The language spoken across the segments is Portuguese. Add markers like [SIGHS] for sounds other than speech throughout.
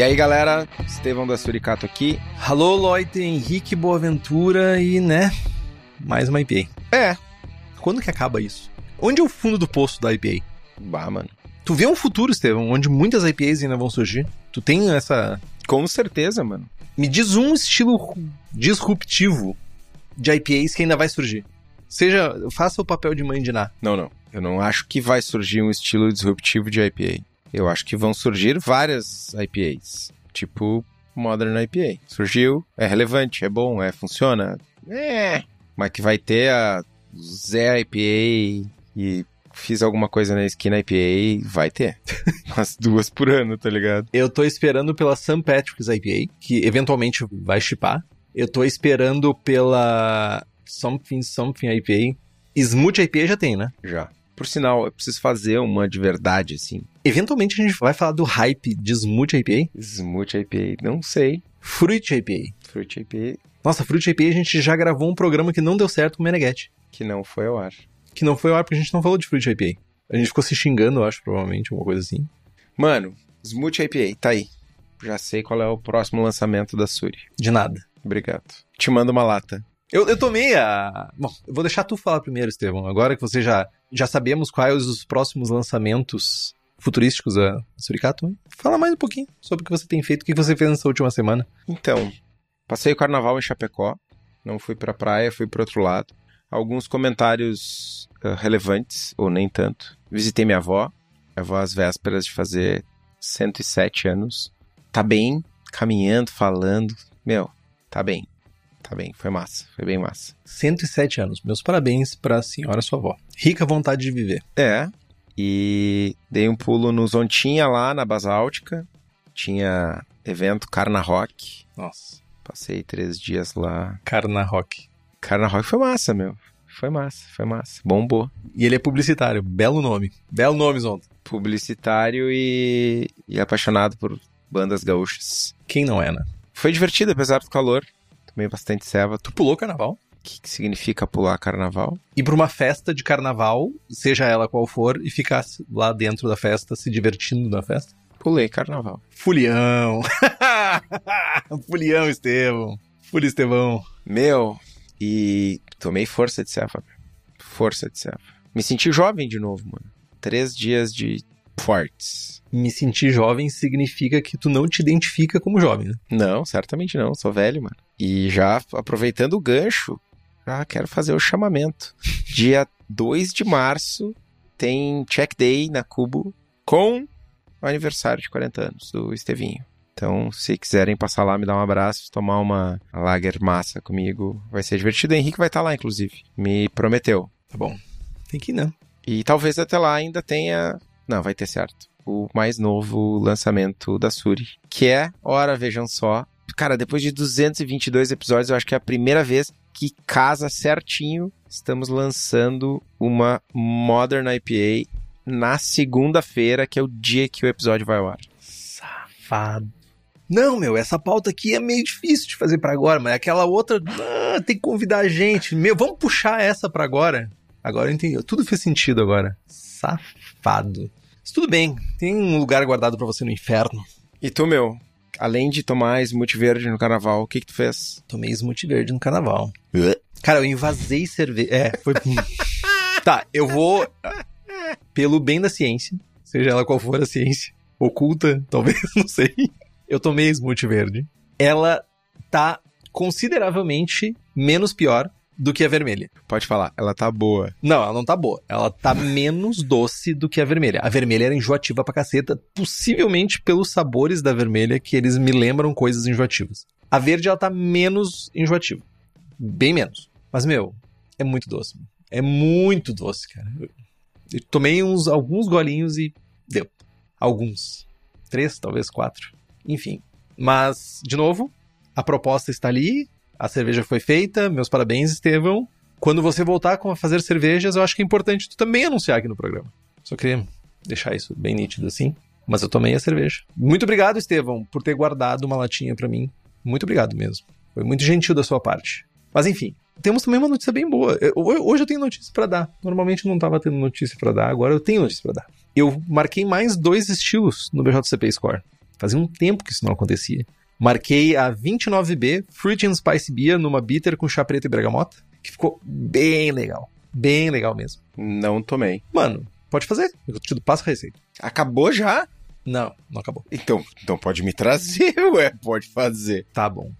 E aí, galera, Estevão da Suricato aqui. Alô, Lloyd, Henrique Boaventura e, né, mais uma IPA. É. Quando que acaba isso? Onde é o fundo do poço da IPA? Bah, mano. Tu vê um futuro, Estevão, onde muitas IPAs ainda vão surgir? Tu tem essa... Com certeza, mano. Me diz um estilo disruptivo de IPAs que ainda vai surgir. Seja, faça o papel de mãe de Ná. Não, não. Eu não acho que vai surgir um estilo disruptivo de IPA. Eu acho que vão surgir várias IPAs. Tipo Modern IPA. Surgiu, é relevante, é bom, é funciona. É. Mas que vai ter a Zé IPA e fiz alguma coisa na esquina IPA, vai ter. [LAUGHS] Umas duas por ano, tá ligado? Eu tô esperando pela St. Patrick's IPA, que eventualmente vai chipar. Eu tô esperando pela Something Something IPA. Smooth IPA já tem, né? Já. Por sinal, eu preciso fazer uma de verdade, assim. Eventualmente a gente vai falar do hype de Smooth IPA. Smooth IPA, não sei. Fruit IPA. Fruit IPA. Nossa, Fruit IPA a gente já gravou um programa que não deu certo com o Meneghetti. Que não foi ao ar. Que não foi ao ar porque a gente não falou de Fruit IPA. A gente ficou se xingando, eu acho, provavelmente, alguma coisa assim. Mano, Smooth IPA, tá aí. Já sei qual é o próximo lançamento da Suri. De nada. Obrigado. Te mando uma lata. Eu, eu tomei a. Bom, eu vou deixar tu falar primeiro, Estevão. Agora que você já, já sabemos quais os próximos lançamentos futurísticos da Suricato, fala mais um pouquinho sobre o que você tem feito, o que você fez nessa última semana. Então, passei o carnaval em Chapecó. Não fui pra praia, fui pro outro lado. Alguns comentários uh, relevantes, ou nem tanto. Visitei minha avó. Minha avó às vésperas de fazer 107 anos. Tá bem, caminhando, falando. Meu, tá bem. Tá bem, foi massa, foi bem massa. 107 anos. Meus parabéns pra senhora sua avó. Rica vontade de viver. É, e dei um pulo no Zontinha lá na Basáltica. Tinha evento Carna Rock. Nossa. Passei três dias lá. Carna Rock. Carna Rock foi massa, meu. Foi massa, foi massa. Bombou. E ele é publicitário. Belo nome. Belo nome, Zonta. Publicitário e, e apaixonado por bandas gaúchas. Quem não é, né? Foi divertido, apesar do calor. Tomei bastante ceva. Tu pulou carnaval? O que, que significa pular carnaval? Ir pra uma festa de carnaval, seja ela qual for, e ficar lá dentro da festa, se divertindo na festa? Pulei carnaval. Fulião! [LAUGHS] Fulião, Estevão! Fuli, Estevão! Meu, e tomei força de cefa. Força de cefa. Me senti jovem de novo, mano. Três dias de fortes. Me sentir jovem significa que tu não te identifica como jovem, né? Não, certamente não. Sou velho, mano. E já aproveitando o gancho, já quero fazer o chamamento. [LAUGHS] Dia 2 de março tem Check Day na Cubo com o aniversário de 40 anos do Estevinho. Então, se quiserem passar lá, me dar um abraço, tomar uma lager massa comigo, vai ser divertido. O Henrique vai estar lá, inclusive. Me prometeu. Tá bom. Tem que ir, né? E talvez até lá ainda tenha. Não, vai ter certo. O mais novo lançamento da Suri. Que é, ora, vejam só. Cara, depois de 222 episódios, eu acho que é a primeira vez que casa certinho. Estamos lançando uma Modern IPA na segunda-feira, que é o dia que o episódio vai ao ar. Safado. Não, meu, essa pauta aqui é meio difícil de fazer para agora, mas aquela outra, ah, tem que convidar a gente. Meu, vamos puxar essa para agora. Agora eu entendi. Tudo fez sentido agora. Safado. Mas tudo bem, tem um lugar guardado para você no inferno. E tu, meu, além de tomar smoothie verde no carnaval, o que que tu fez? Tomei smoothie verde no carnaval. Cara, eu invasei cerveja. É, foi. [LAUGHS] tá, eu vou. Pelo bem da ciência, seja ela qual for a ciência, oculta, talvez, [LAUGHS] não sei. Eu tomei smoothie verde. Ela tá consideravelmente menos pior do que a vermelha. Pode falar, ela tá boa. Não, ela não tá boa. Ela tá menos doce do que a vermelha. A vermelha era enjoativa pra caceta, possivelmente pelos sabores da vermelha que eles me lembram coisas enjoativas. A verde ela tá menos enjoativa. Bem menos. Mas, meu, é muito doce. É muito doce, cara. Eu tomei uns, alguns golinhos e deu. Alguns. Três, talvez quatro. Enfim. Mas, de novo, a proposta está ali, a cerveja foi feita, meus parabéns, Estevão. Quando você voltar a fazer cervejas, eu acho que é importante tu também anunciar aqui no programa. Só queria deixar isso bem nítido assim. Mas eu tomei a cerveja. Muito obrigado, Estevão, por ter guardado uma latinha para mim. Muito obrigado mesmo. Foi muito gentil da sua parte. Mas enfim, temos também uma notícia bem boa. Eu, hoje eu tenho notícia para dar. Normalmente não tava tendo notícia para dar, agora eu tenho notícia para dar. Eu marquei mais dois estilos no BJCP Score. Fazia um tempo que isso não acontecia. Marquei a 29B Fruit and Spice Beer numa bitter com chá preto e bergamota, que ficou bem legal. Bem legal mesmo. Não tomei. Mano, pode fazer. Eu te passo a receita. Acabou já? Não, não acabou. Então, então pode me trazer, [LAUGHS] ué, pode fazer. Tá bom.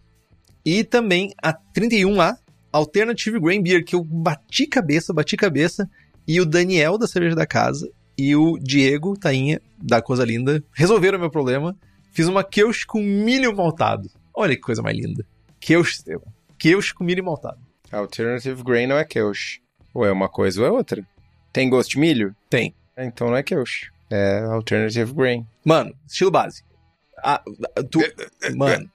E também a 31A Alternative Grain Beer, que eu bati cabeça, bati cabeça, e o Daniel da Cerveja da Casa e o Diego Tainha da Coisa Linda resolveram o meu problema Fiz uma Keush com milho maltado. Olha que coisa mais linda. Keush, Estevam. Keush com milho maltado. Alternative Grain não é Keush. Ou é uma coisa ou é outra. Tem gosto de milho? Tem. É, então não é Keush. É Alternative Grain. Mano, estilo base. Ah, tu... Mano,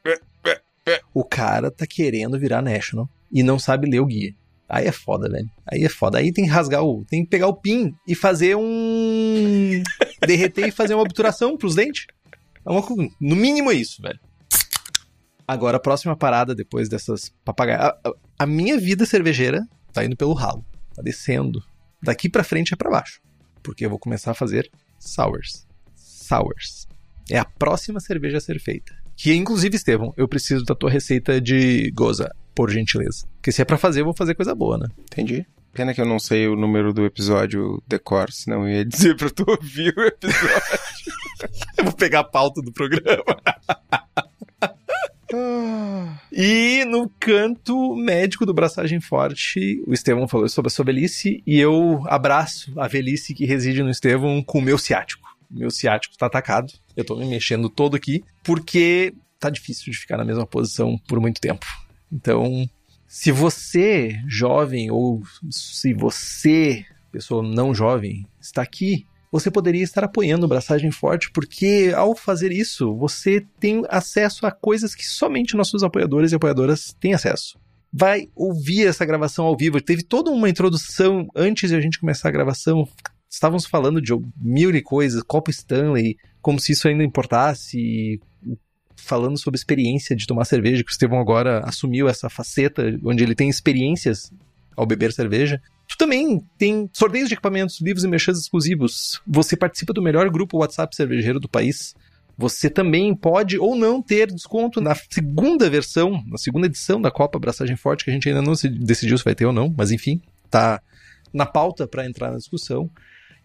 o cara tá querendo virar National e não sabe ler o guia. Aí é foda, velho. Aí é foda. Aí tem que rasgar o. Tem que pegar o pin e fazer um. derreter e fazer uma obturação pros dentes. É uma, no mínimo é isso, velho. Agora, a próxima parada depois dessas papagaias. A, a, a, minha vida cervejeira tá indo pelo ralo. Tá descendo. Daqui pra frente é pra baixo. Porque eu vou começar a fazer sours. Sours. É a próxima cerveja a ser feita. Que, inclusive, Estevão, eu preciso da tua receita de goza, por gentileza. Porque se é pra fazer, eu vou fazer coisa boa, né? Entendi. Pena que eu não sei o número do episódio decor, senão eu ia [LAUGHS] dizer pra tu ouvir o episódio. [LAUGHS] eu vou pegar a pauta do programa. [LAUGHS] E no canto médico do Braçagem Forte, o Estevão falou sobre a sua velhice e eu abraço a velhice que reside no Estevão com o meu ciático. Meu ciático tá atacado, eu tô me mexendo todo aqui, porque tá difícil de ficar na mesma posição por muito tempo. Então, se você, jovem, ou se você, pessoa não jovem, está aqui, você poderia estar apoiando o Braçagem Forte, porque ao fazer isso, você tem acesso a coisas que somente nossos apoiadores e apoiadoras têm acesso. Vai ouvir essa gravação ao vivo. Teve toda uma introdução antes de a gente começar a gravação. Estávamos falando de mil e coisas, Copo Stanley, como se isso ainda importasse, falando sobre experiência de tomar cerveja, que o Estevão agora assumiu essa faceta onde ele tem experiências ao beber cerveja. Tu também tem sorteios de equipamentos, livros e merchans exclusivos. Você participa do melhor grupo WhatsApp cervejeiro do país. Você também pode ou não ter desconto na segunda versão, na segunda edição da Copa Braçagem Forte, que a gente ainda não decidiu se vai ter ou não, mas enfim, tá na pauta para entrar na discussão.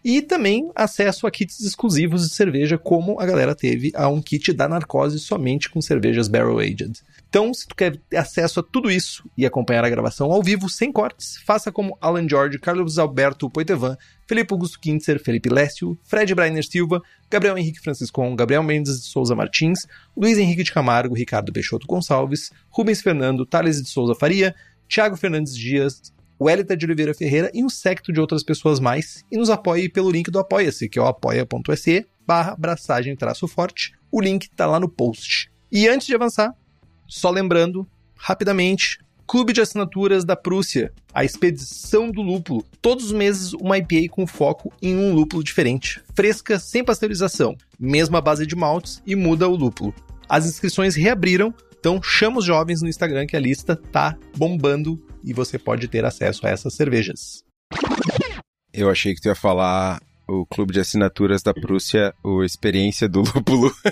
E também acesso a kits exclusivos de cerveja, como a galera teve a um kit da Narcose somente com cervejas Barrel Aged. Então, se tu quer ter acesso a tudo isso e acompanhar a gravação ao vivo, sem cortes, faça como Alan George, Carlos Alberto Poitevin, Felipe Augusto Kintzer, Felipe Lécio, Fred Brainer Silva, Gabriel Henrique Franciscon, Gabriel Mendes de Souza Martins, Luiz Henrique de Camargo, Ricardo Peixoto Gonçalves, Rubens Fernando, Thales de Souza Faria, Thiago Fernandes Dias, o Elita de Oliveira Ferreira e um secto de outras pessoas mais. E nos apoie pelo link do Apoia-se, que é o apoia.se barra braçagem traço forte. O link está lá no post. E antes de avançar, só lembrando, rapidamente, Clube de Assinaturas da Prússia, a expedição do lúpulo. Todos os meses uma IPA com foco em um lúpulo diferente, fresca, sem pasteurização, mesma base de maltes e muda o lúpulo. As inscrições reabriram, então chama os jovens no Instagram que a lista tá bombando e você pode ter acesso a essas cervejas. Eu achei que tu ia falar o clube de assinaturas da Prússia, o Experiência do Lúpulo. [LAUGHS]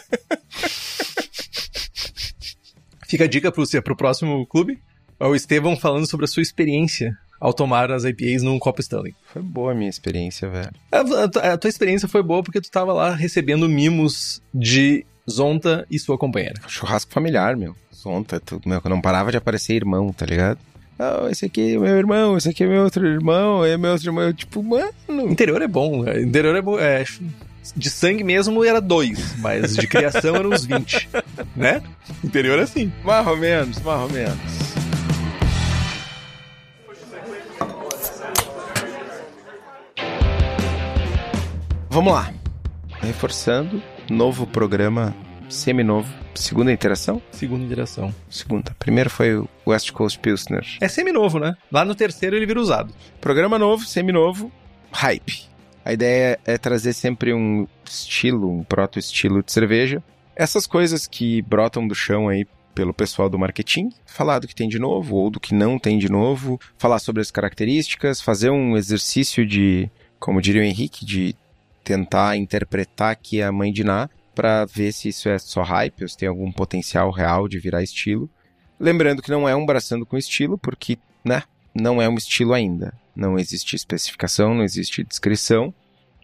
Fica a dica, Prússia, pro próximo clube. É o Estevão falando sobre a sua experiência ao tomar as IPAs num copo Stanley. Foi boa a minha experiência, velho. A, a, a, tua experiência foi boa porque tu tava lá recebendo mimos de Zonta e sua companheira. Churrasco familiar, meu. Zonta, tu, meu, não parava de aparecer irmão, tá ligado? Ah, esse aqui é meu irmão, esse aqui é meu outro irmão, é meu outro irmão. Eu, tipo, mano. Interior é bom, né? interior é bom. É, de sangue mesmo era dois, mas de criação eram uns 20, [LAUGHS] né? Interior é assim. Mais ou menos, mais ou menos. Vamos lá. Reforçando, novo programa seminovo. Segunda interação? Segunda interação. Segunda. Primeiro foi o West Coast Pilsner. É seminovo, né? Lá no terceiro ele vira usado. Programa novo, seminovo, hype. A ideia é trazer sempre um estilo, um proto-estilo de cerveja. Essas coisas que brotam do chão aí pelo pessoal do marketing, falar do que tem de novo ou do que não tem de novo, falar sobre as características, fazer um exercício de, como diria o Henrique, de tentar interpretar aqui a mãe de Ná para ver se isso é só hype ou se tem algum potencial real de virar estilo. Lembrando que não é um braçando com estilo, porque, né, não é um estilo ainda. Não existe especificação, não existe descrição.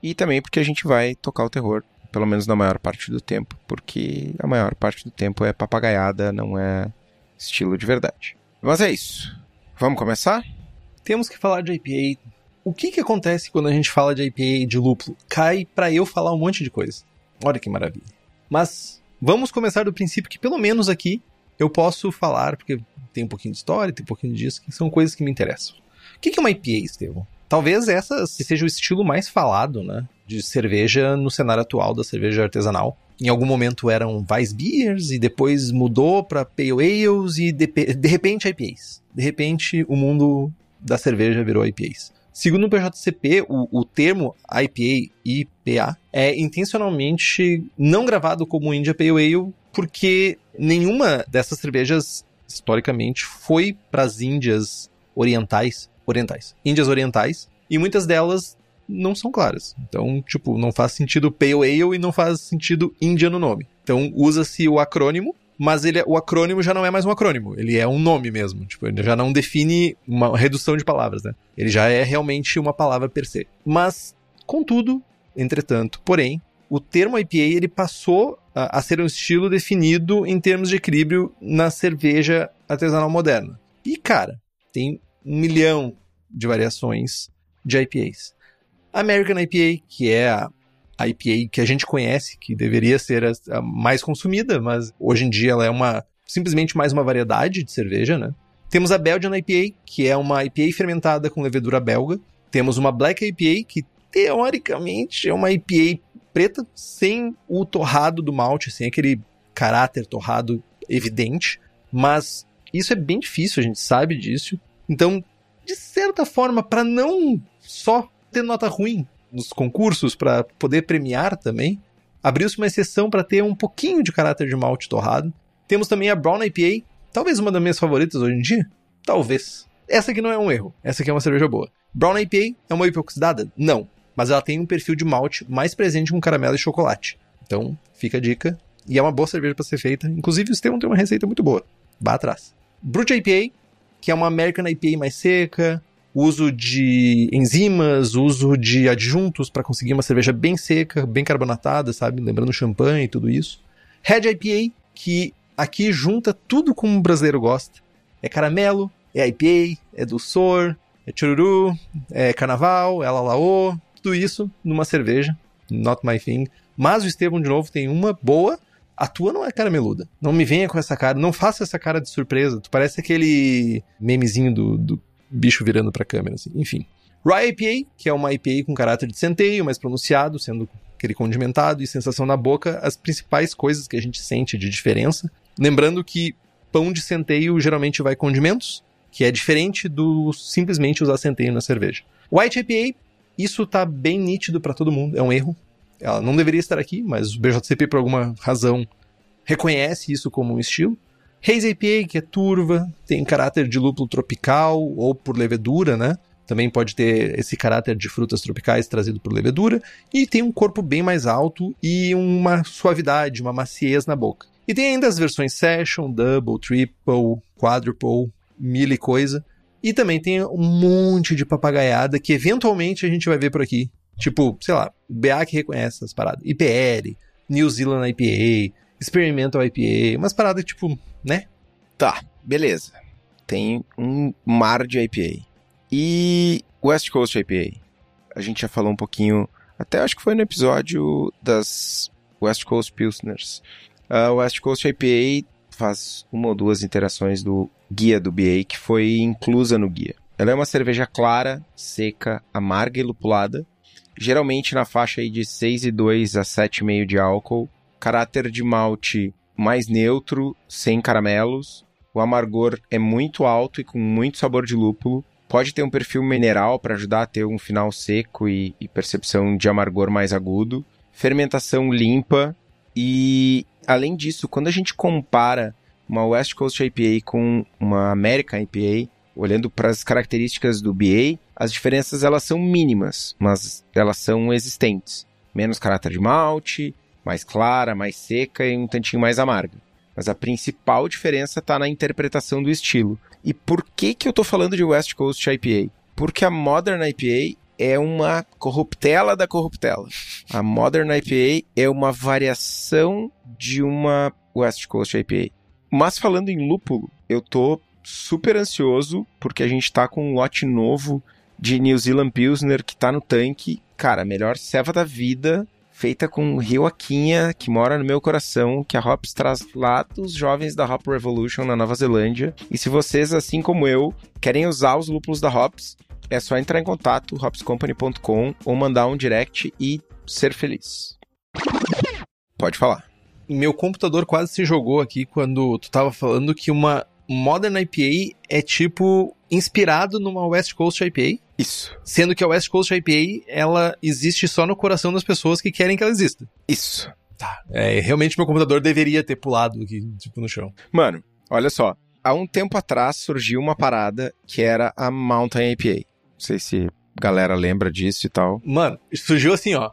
E também porque a gente vai tocar o terror, pelo menos na maior parte do tempo, porque a maior parte do tempo é papagaiada, não é estilo de verdade. Mas é isso. Vamos começar? Temos que falar de IPA. O que que acontece quando a gente fala de IPA de lúpulo? Cai para eu falar um monte de coisa. Olha que maravilha. Mas vamos começar do princípio que pelo menos aqui eu posso falar, porque tem um pouquinho de história, tem um pouquinho disso, que são coisas que me interessam que, que é uma IPA, Estevão? Talvez essa seja o estilo mais falado, né? De cerveja no cenário atual da cerveja artesanal. Em algum momento eram Weissbiers e depois mudou para Pale Ales e de, de repente IPAs. De repente o mundo da cerveja virou IPAs. Segundo o PJCP, o, o termo IPA IPA é intencionalmente não gravado como India Pale Ale porque nenhuma dessas cervejas historicamente foi para as Índias orientais orientais. Índias orientais. E muitas delas não são claras. Então, tipo, não faz sentido Pale Ale e não faz sentido Índia no nome. Então, usa-se o acrônimo, mas ele, é, o acrônimo já não é mais um acrônimo, ele é um nome mesmo. Tipo, ele já não define uma redução de palavras, né? Ele já é realmente uma palavra per se. Mas, contudo, entretanto, porém, o termo IPA ele passou a, a ser um estilo definido em termos de equilíbrio na cerveja artesanal moderna. E, cara, tem um milhão de variações de IPAs. American IPA, que é a IPA que a gente conhece, que deveria ser a, a, mais consumida, mas hoje em dia ela é uma simplesmente mais uma variedade de cerveja, né? Temos a Belgian IPA, que é uma IPA fermentada com levedura belga. Temos uma Black IPA, que teoricamente é uma IPA preta, sem o torrado do malte, sem aquele caráter torrado evidente. Mas isso é bem difícil, a gente sabe disso. Então, de certa forma, para não só ter nota ruim nos concursos, para poder premiar também, abriu-se uma exceção para ter um pouquinho de caráter de malte torrado. Temos também a Brown IPA, talvez uma das minhas favoritas hoje em dia. Talvez. Essa aqui não é um erro. Essa aqui é uma cerveja boa. Brown IPA é uma IPA oxidada? Não. Mas ela tem um perfil de malte mais presente com caramelo e chocolate. Então, fica a dica. E é uma boa cerveja para ser feita. Inclusive, o Estevão tem uma receita muito boa. Vá atrás. Brut IPA que é uma American IPA mais seca, uso de enzimas, uso de adjuntos para conseguir uma cerveja bem seca, bem carbonatada, sabe? Lembrando champanhe e tudo isso. Red IPA, que aqui junta tudo como o brasileiro gosta. É caramelo, é IPA, é dulçor, é chururu, é carnaval, é lalaô, tudo isso numa cerveja. Not my thing. Mas o Estevão, de novo, tem uma boa a tua não é carameluda. Não me venha com essa cara, não faça essa cara de surpresa. Tu parece aquele memezinho do, do bicho virando pra câmera, assim. Enfim. Rye IPA, que é uma IPA com caráter de centeio, mais pronunciado, sendo aquele condimentado e sensação na boca, as principais coisas que a gente sente de diferença. Lembrando que pão de centeio geralmente vai condimentos, que é diferente do simplesmente usar centeio na cerveja. White IPA, isso tá bem nítido para todo mundo, é um erro. Ela não deveria estar aqui, mas o BJCP, por alguma razão, reconhece isso como um estilo. Haze IPA, que é turva, tem caráter de lúpulo tropical ou por levedura, né? Também pode ter esse caráter de frutas tropicais trazido por levedura. E tem um corpo bem mais alto e uma suavidade, uma maciez na boca. E tem ainda as versões Session, Double, Triple, Quadruple, mil e coisa. E também tem um monte de papagaiada que eventualmente a gente vai ver por aqui. Tipo, sei lá, BA que reconhece essas paradas. IPL, New Zealand IPA, Experimental IPA, umas paradas tipo, né? Tá, beleza. Tem um mar de IPA. E West Coast IPA? A gente já falou um pouquinho, até acho que foi no episódio das West Coast Pilsners. A West Coast IPA faz uma ou duas interações do guia do BA que foi inclusa no guia. Ela é uma cerveja clara, seca, amarga e lupulada, geralmente na faixa aí de 6,2 a 7,5 de álcool, caráter de malte mais neutro, sem caramelos. O amargor é muito alto e com muito sabor de lúpulo. Pode ter um perfil mineral para ajudar a ter um final seco e, e percepção de amargor mais agudo. Fermentação limpa e, além disso, quando a gente compara uma West Coast IPA com uma American IPA, olhando para as características do BA, as diferenças elas são mínimas, mas elas são existentes. Menos caráter de malte, mais clara, mais seca e um tantinho mais amarga. Mas a principal diferença está na interpretação do estilo. E por que, que eu estou falando de West Coast IPA? Porque a Modern IPA é uma corruptela da corruptela. A Modern IPA é uma variação de uma West Coast IPA. Mas falando em lúpulo, eu tô super ansioso porque a gente tá com um lote novo de New Zealand Pilsner que tá no tanque. Cara, melhor ceva da vida, feita com Rio Aquinha, que mora no meu coração, que a Hops traz lá dos jovens da Hop Revolution na Nova Zelândia. E se vocês, assim como eu, querem usar os lúpulos da Hops, é só entrar em contato, hopscompany.com, ou mandar um direct e ser feliz. Pode falar. Meu computador quase se jogou aqui quando tu tava falando que uma Modern IPA é tipo inspirado numa West Coast IPA. Isso. Sendo que a West Coast IPA, ela existe só no coração das pessoas que querem que ela exista. Isso. Tá. É, realmente meu computador deveria ter pulado aqui, tipo, no chão. Mano, olha só. Há um tempo atrás surgiu uma parada que era a Mountain IPA. Não sei se a galera lembra disso e tal. Mano, surgiu assim, ó.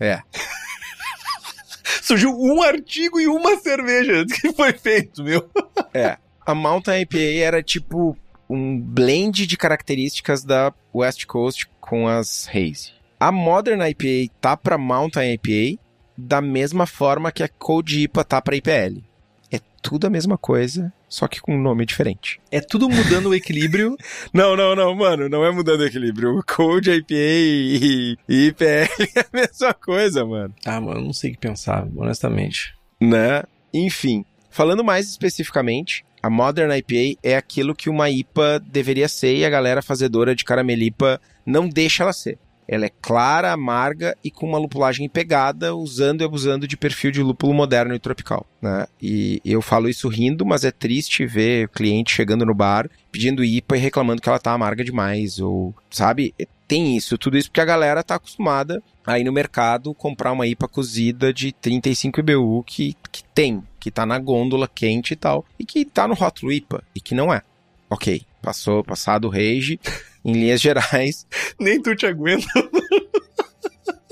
É. [LAUGHS] surgiu um artigo e uma cerveja [LAUGHS] que foi feito, meu. É. A Mountain IPA era tipo um blend de características da West Coast com as Haze. A Modern IPA tá para Mountain IPA da mesma forma que a Cold IPA tá para IPL. É tudo a mesma coisa, só que com um nome diferente. É tudo mudando o equilíbrio. [LAUGHS] Não, não, não, mano, não é mudando o equilíbrio. O Cold IPA e, e IPL [LAUGHS] é a mesma coisa, mano. Ah, mano, não sei o que pensar, honestamente. Né? Enfim, falando mais especificamente, a Modern IPA é aquilo que uma IPA deveria ser e a galera fazedora de caramelipa não deixa ela ser. Ela é clara, amarga e com uma lupulagem pegada, usando e abusando de perfil de lúpulo moderno e tropical. Né? E eu falo isso rindo, mas é triste ver o cliente chegando no bar pedindo IPA e reclamando que ela tá amarga demais, ou, sabe? Tem isso, tudo isso porque a galera tá acostumada a ir no mercado comprar uma IPA cozida de 35 IBU que, que tem, que tá na gôndola quente e tal, e que tá no rótulo IPA, e que não é. Ok, passou, passado o rage, em linhas gerais. [LAUGHS] Nem tu te aguenta.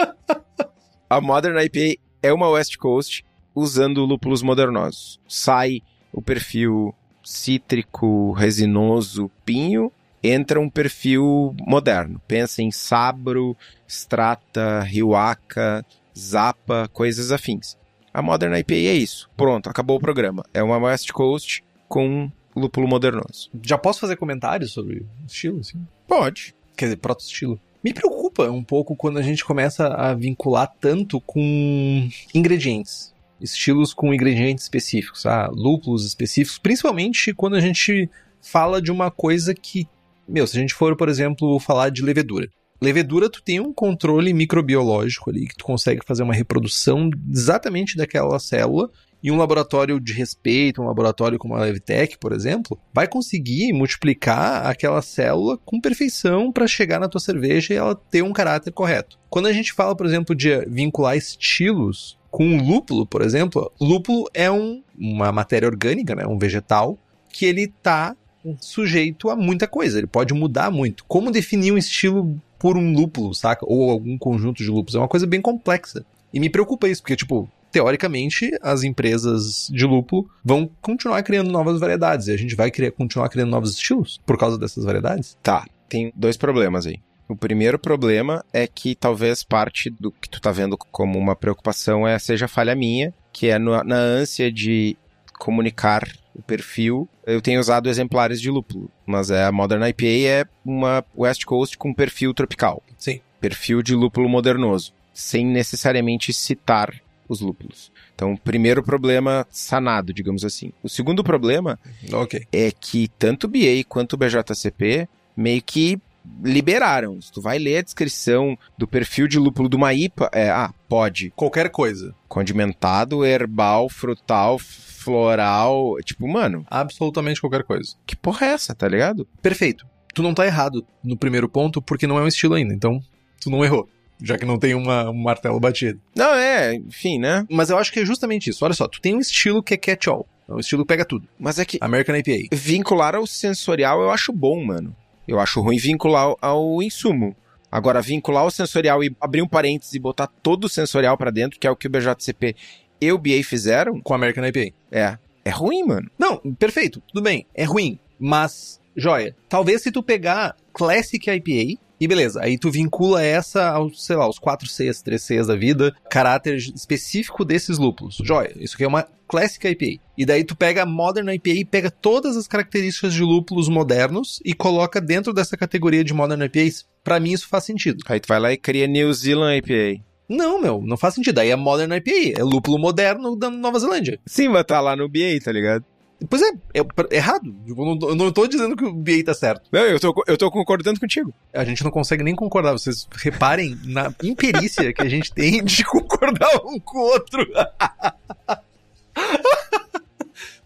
[LAUGHS] a Modern IPA é uma West Coast usando lúpulos modernosos. Sai o perfil cítrico, resinoso, pinho, entra um perfil moderno. Pensa em Sabro, Strata, Riwaka, Zapa, coisas afins. A Modern IPA é isso. Pronto, acabou o programa. É uma West Coast com lúpulo modernoso. Já posso fazer comentários sobre o estilo, assim? Pode. Quer dizer, proto-estilo. Me preocupa um pouco quando a gente começa a vincular tanto com ingredientes. Estilos com ingredientes específicos, ah, lúpulos específicos, principalmente quando a gente fala de uma coisa que, meu, se a gente for, por exemplo, falar de levedura. Levedura, tu tem um controle microbiológico ali, que tu consegue fazer uma reprodução exatamente daquela célula e um laboratório de respeito, um laboratório como a Levitec, por exemplo, vai conseguir multiplicar aquela célula com perfeição para chegar na tua cerveja e ela ter um caráter correto. Quando a gente fala, por exemplo, de vincular estilos com lúpulo, por exemplo, lúpulo é um, uma matéria orgânica, né, um vegetal, que ele está sujeito a muita coisa, ele pode mudar muito. Como definir um estilo por um lúpulo, saca? Ou algum conjunto de lúpulos? É uma coisa bem complexa. E me preocupa isso, porque, tipo, teoricamente, as empresas de lúpulo vão continuar criando novas variedades. E a gente vai criar, continuar criando novos estilos por causa dessas variedades? Tá, tem dois problemas aí. O primeiro problema é que talvez parte do que tu tá vendo como uma preocupação é seja falha minha, que é no- na ânsia de comunicar o perfil, eu tenho usado exemplares de lúpulo, mas é, a Modern IPA é uma West Coast com perfil tropical. Sim. Perfil de lúpulo modernoso, sem necessariamente citar os lúpulos. Então, primeiro problema sanado, digamos assim. O segundo problema Ok. é que tanto o BA quanto o BJCP meio que liberaram. Se tu vai ler a descrição do perfil de lúpulo de uma IPA, é, ah, pode. Qualquer coisa. Condimentado, herbal, frutal, floral. Tipo, mano, Absolutamente qualquer coisa. que porra é essa, tá ligado? Perfeito. Tu não tá errado no primeiro ponto, porque não é um estilo ainda. Então, tu não errou. Já que não tem uma, um martelo batido. Não, é, enfim, né? Mas eu acho que é justamente isso. Olha só, tu tem um estilo que é catch-all. É um estilo que pega tudo. Mas é que American IPA. vincular ao sensorial eu acho bom, mano. Eu acho ruim vincular ao- insumo. Agora, vincular o sensorial e abrir um parênteses e botar todo o sensorial pra dentro, que é o que o BJCP e o BA fizeram, Com American IPA. é, é ruim, mano. Não, perfeito, tudo bem, é ruim, mas, joia, talvez se tu pegar Classic IPA, e beleza, aí tu vincula essa aos, sei lá, aos 4Cs, 3Cs da vida, caráter específico desses lúpulos, joia, isso aqui é uma Classic IPA. E daí tu pega a Modern IPA e pega todas as características de lúpulos modernos e coloca dentro dessa categoria de Modern IPAs. Pra mim isso faz sentido. Aí tu vai lá e cria New Zealand IPA. Não, meu, não faz sentido. Aí é Modern IPA, é lúpulo moderno da Nova Zelândia. Sim, mas tá lá no BA, tá ligado? Pois é, é pr- errado. Tipo, Eu não, eu não tô dizendo que o BA tá certo. Não, eu tô, eu tô concordando contigo. A gente não consegue nem concordar. Vocês reparem na imperícia que a gente tem de concordar um com o outro. [LAUGHS]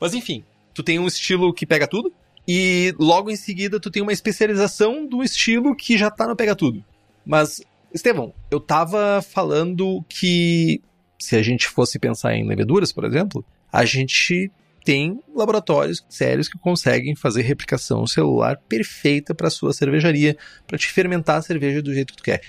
Mas enfim, tu tem um estilo que pega tudo. E logo em seguida tu tem uma especialização do estilo que já tá no pega tudo. Mas, Estevão, eu tava falando que se a gente fosse pensar em leveduras, por exemplo, a gente tem laboratórios sérios que conseguem fazer replicação celular perfeita para sua cervejaria, para te fermentar a cerveja do jeito que tu quer.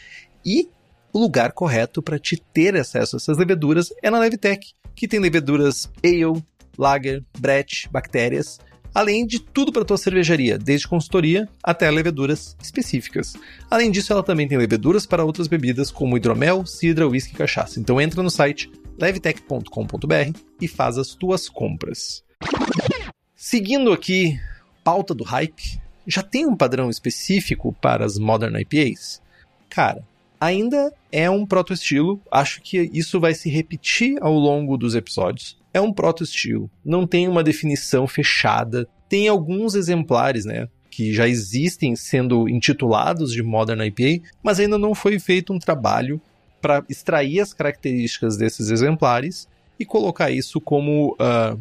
E o lugar correto para te ter acesso a essas leveduras é na Levitec, que tem leveduras ale, lager, brett, bactérias, além de tudo para tua cervejaria, desde consultoria até leveduras específicas. Além disso, ela também tem leveduras para outras bebidas como hidromel, cidra, whisky e cachaça. Então entra no site levtech.com.br e faz as tuas compras. Seguindo aqui, pauta do hype, já tem um padrão específico para as Modern IPAs? Cara, ainda é um proto-estilo, acho que isso vai se repetir ao longo dos episódios. É um proto-estilo, não tem uma definição fechada, tem alguns exemplares, né, que já existem sendo intitulados de Modern IPA, mas ainda não foi feito um trabalho para extrair as características desses exemplares e colocar isso como, ah,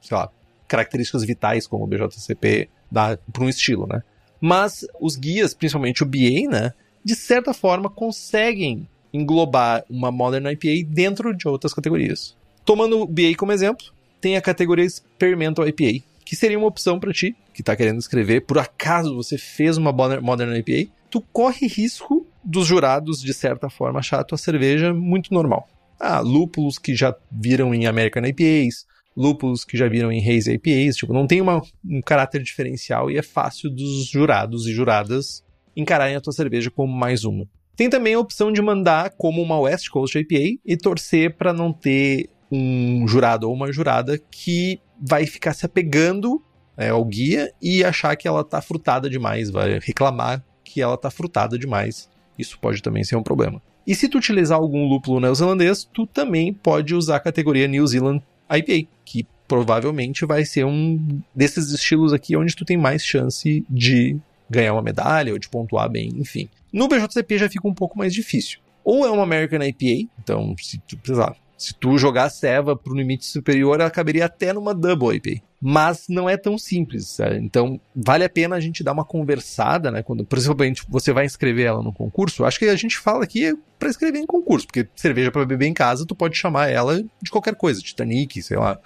sei lá, características vitais, como o BJCP dá para um estilo, né? Mas os guias, principalmente o BA, né, de certa forma conseguem englobar uma Modern IPA dentro de outras categorias. Tomando o BA como exemplo, tem a categoria Experimental IPA, que seria uma opção para ti, que está querendo escrever, por acaso você fez uma Modern, IPA, tu corre risco dos jurados, de certa forma, achar a tua cerveja muito normal. Ah, lúpulos que já viram em American IPAs, lúpulos que já viram em Haze IPAs, tipo, não tem uma, um caráter diferencial e é fácil dos jurados e juradas encararem a tua cerveja como mais uma. Tem também a opção de mandar como uma West Coast IPA e torcer para não ter um jurado ou uma jurada que vai ficar se apegando é, ao guia e achar que ela tá frutada demais, vai reclamar que ela tá frutada demais. Isso pode também ser um problema. E se tu utilizar algum lúpulo neozelandês, tu também pode usar a categoria New Zealand IPA, que provavelmente vai ser um desses estilos aqui onde tu tem mais chance de ganhar uma medalha ou de pontuar bem, enfim. No BJCP já fica um pouco mais difícil. Ou é uma American IPA, então se tu, sei lá, se tu jogar a ceva pro limite superior, ela caberia até numa Double IPA. Mas não é tão simples, sabe? então vale a pena a gente dar uma conversada, né? Quando, principalmente, você vai inscrever ela no concurso. Acho que a gente fala aqui é pra escrever em concurso, porque cerveja para beber em casa, tu pode chamar ela de qualquer coisa, Titanic, sei lá,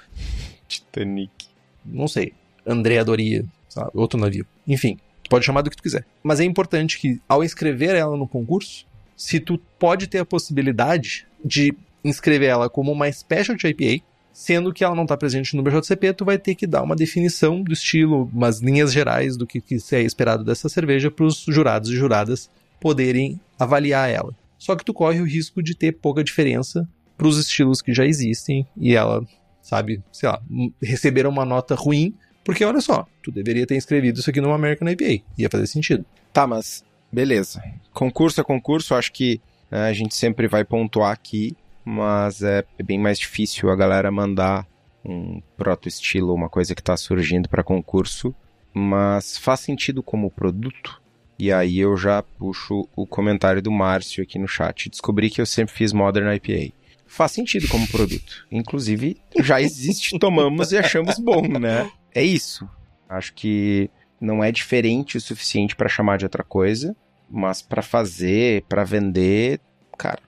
Titanic. não sei, Andrea Doria, sabe? outro navio. Enfim, pode chamar do que tu quiser. Mas é importante que, ao inscrever ela no concurso, se tu pode ter a possibilidade de inscrever ela como uma Specialty IPA, sendo que ela não está presente no BJCP, tu vai ter que dar uma definição do estilo, umas linhas gerais do que, que é esperado dessa cerveja para os jurados e juradas poderem avaliar ela. Só que tu corre o risco de ter pouca diferença pros estilos que já existem e ela, sabe, sei lá, m- receberam uma nota ruim, porque olha só, tu deveria ter escrevido isso aqui numa American IPA. Ia fazer sentido. Tá, mas beleza. Concurso é concurso, acho que né, a gente sempre vai pontuar aqui, mas é bem mais difícil a galera mandar um proto-estilo, uma coisa que tá surgindo para concurso, mas faz sentido como produto. E aí eu já puxo o comentário do Márcio aqui no chat. Descobri que eu sempre fiz Modern IPA. Faz sentido como produto. Inclusive, já existe, tomamos e achamos bom, né? É isso. Acho que não é diferente o suficiente para chamar de outra coisa, mas para fazer, para vender, cara,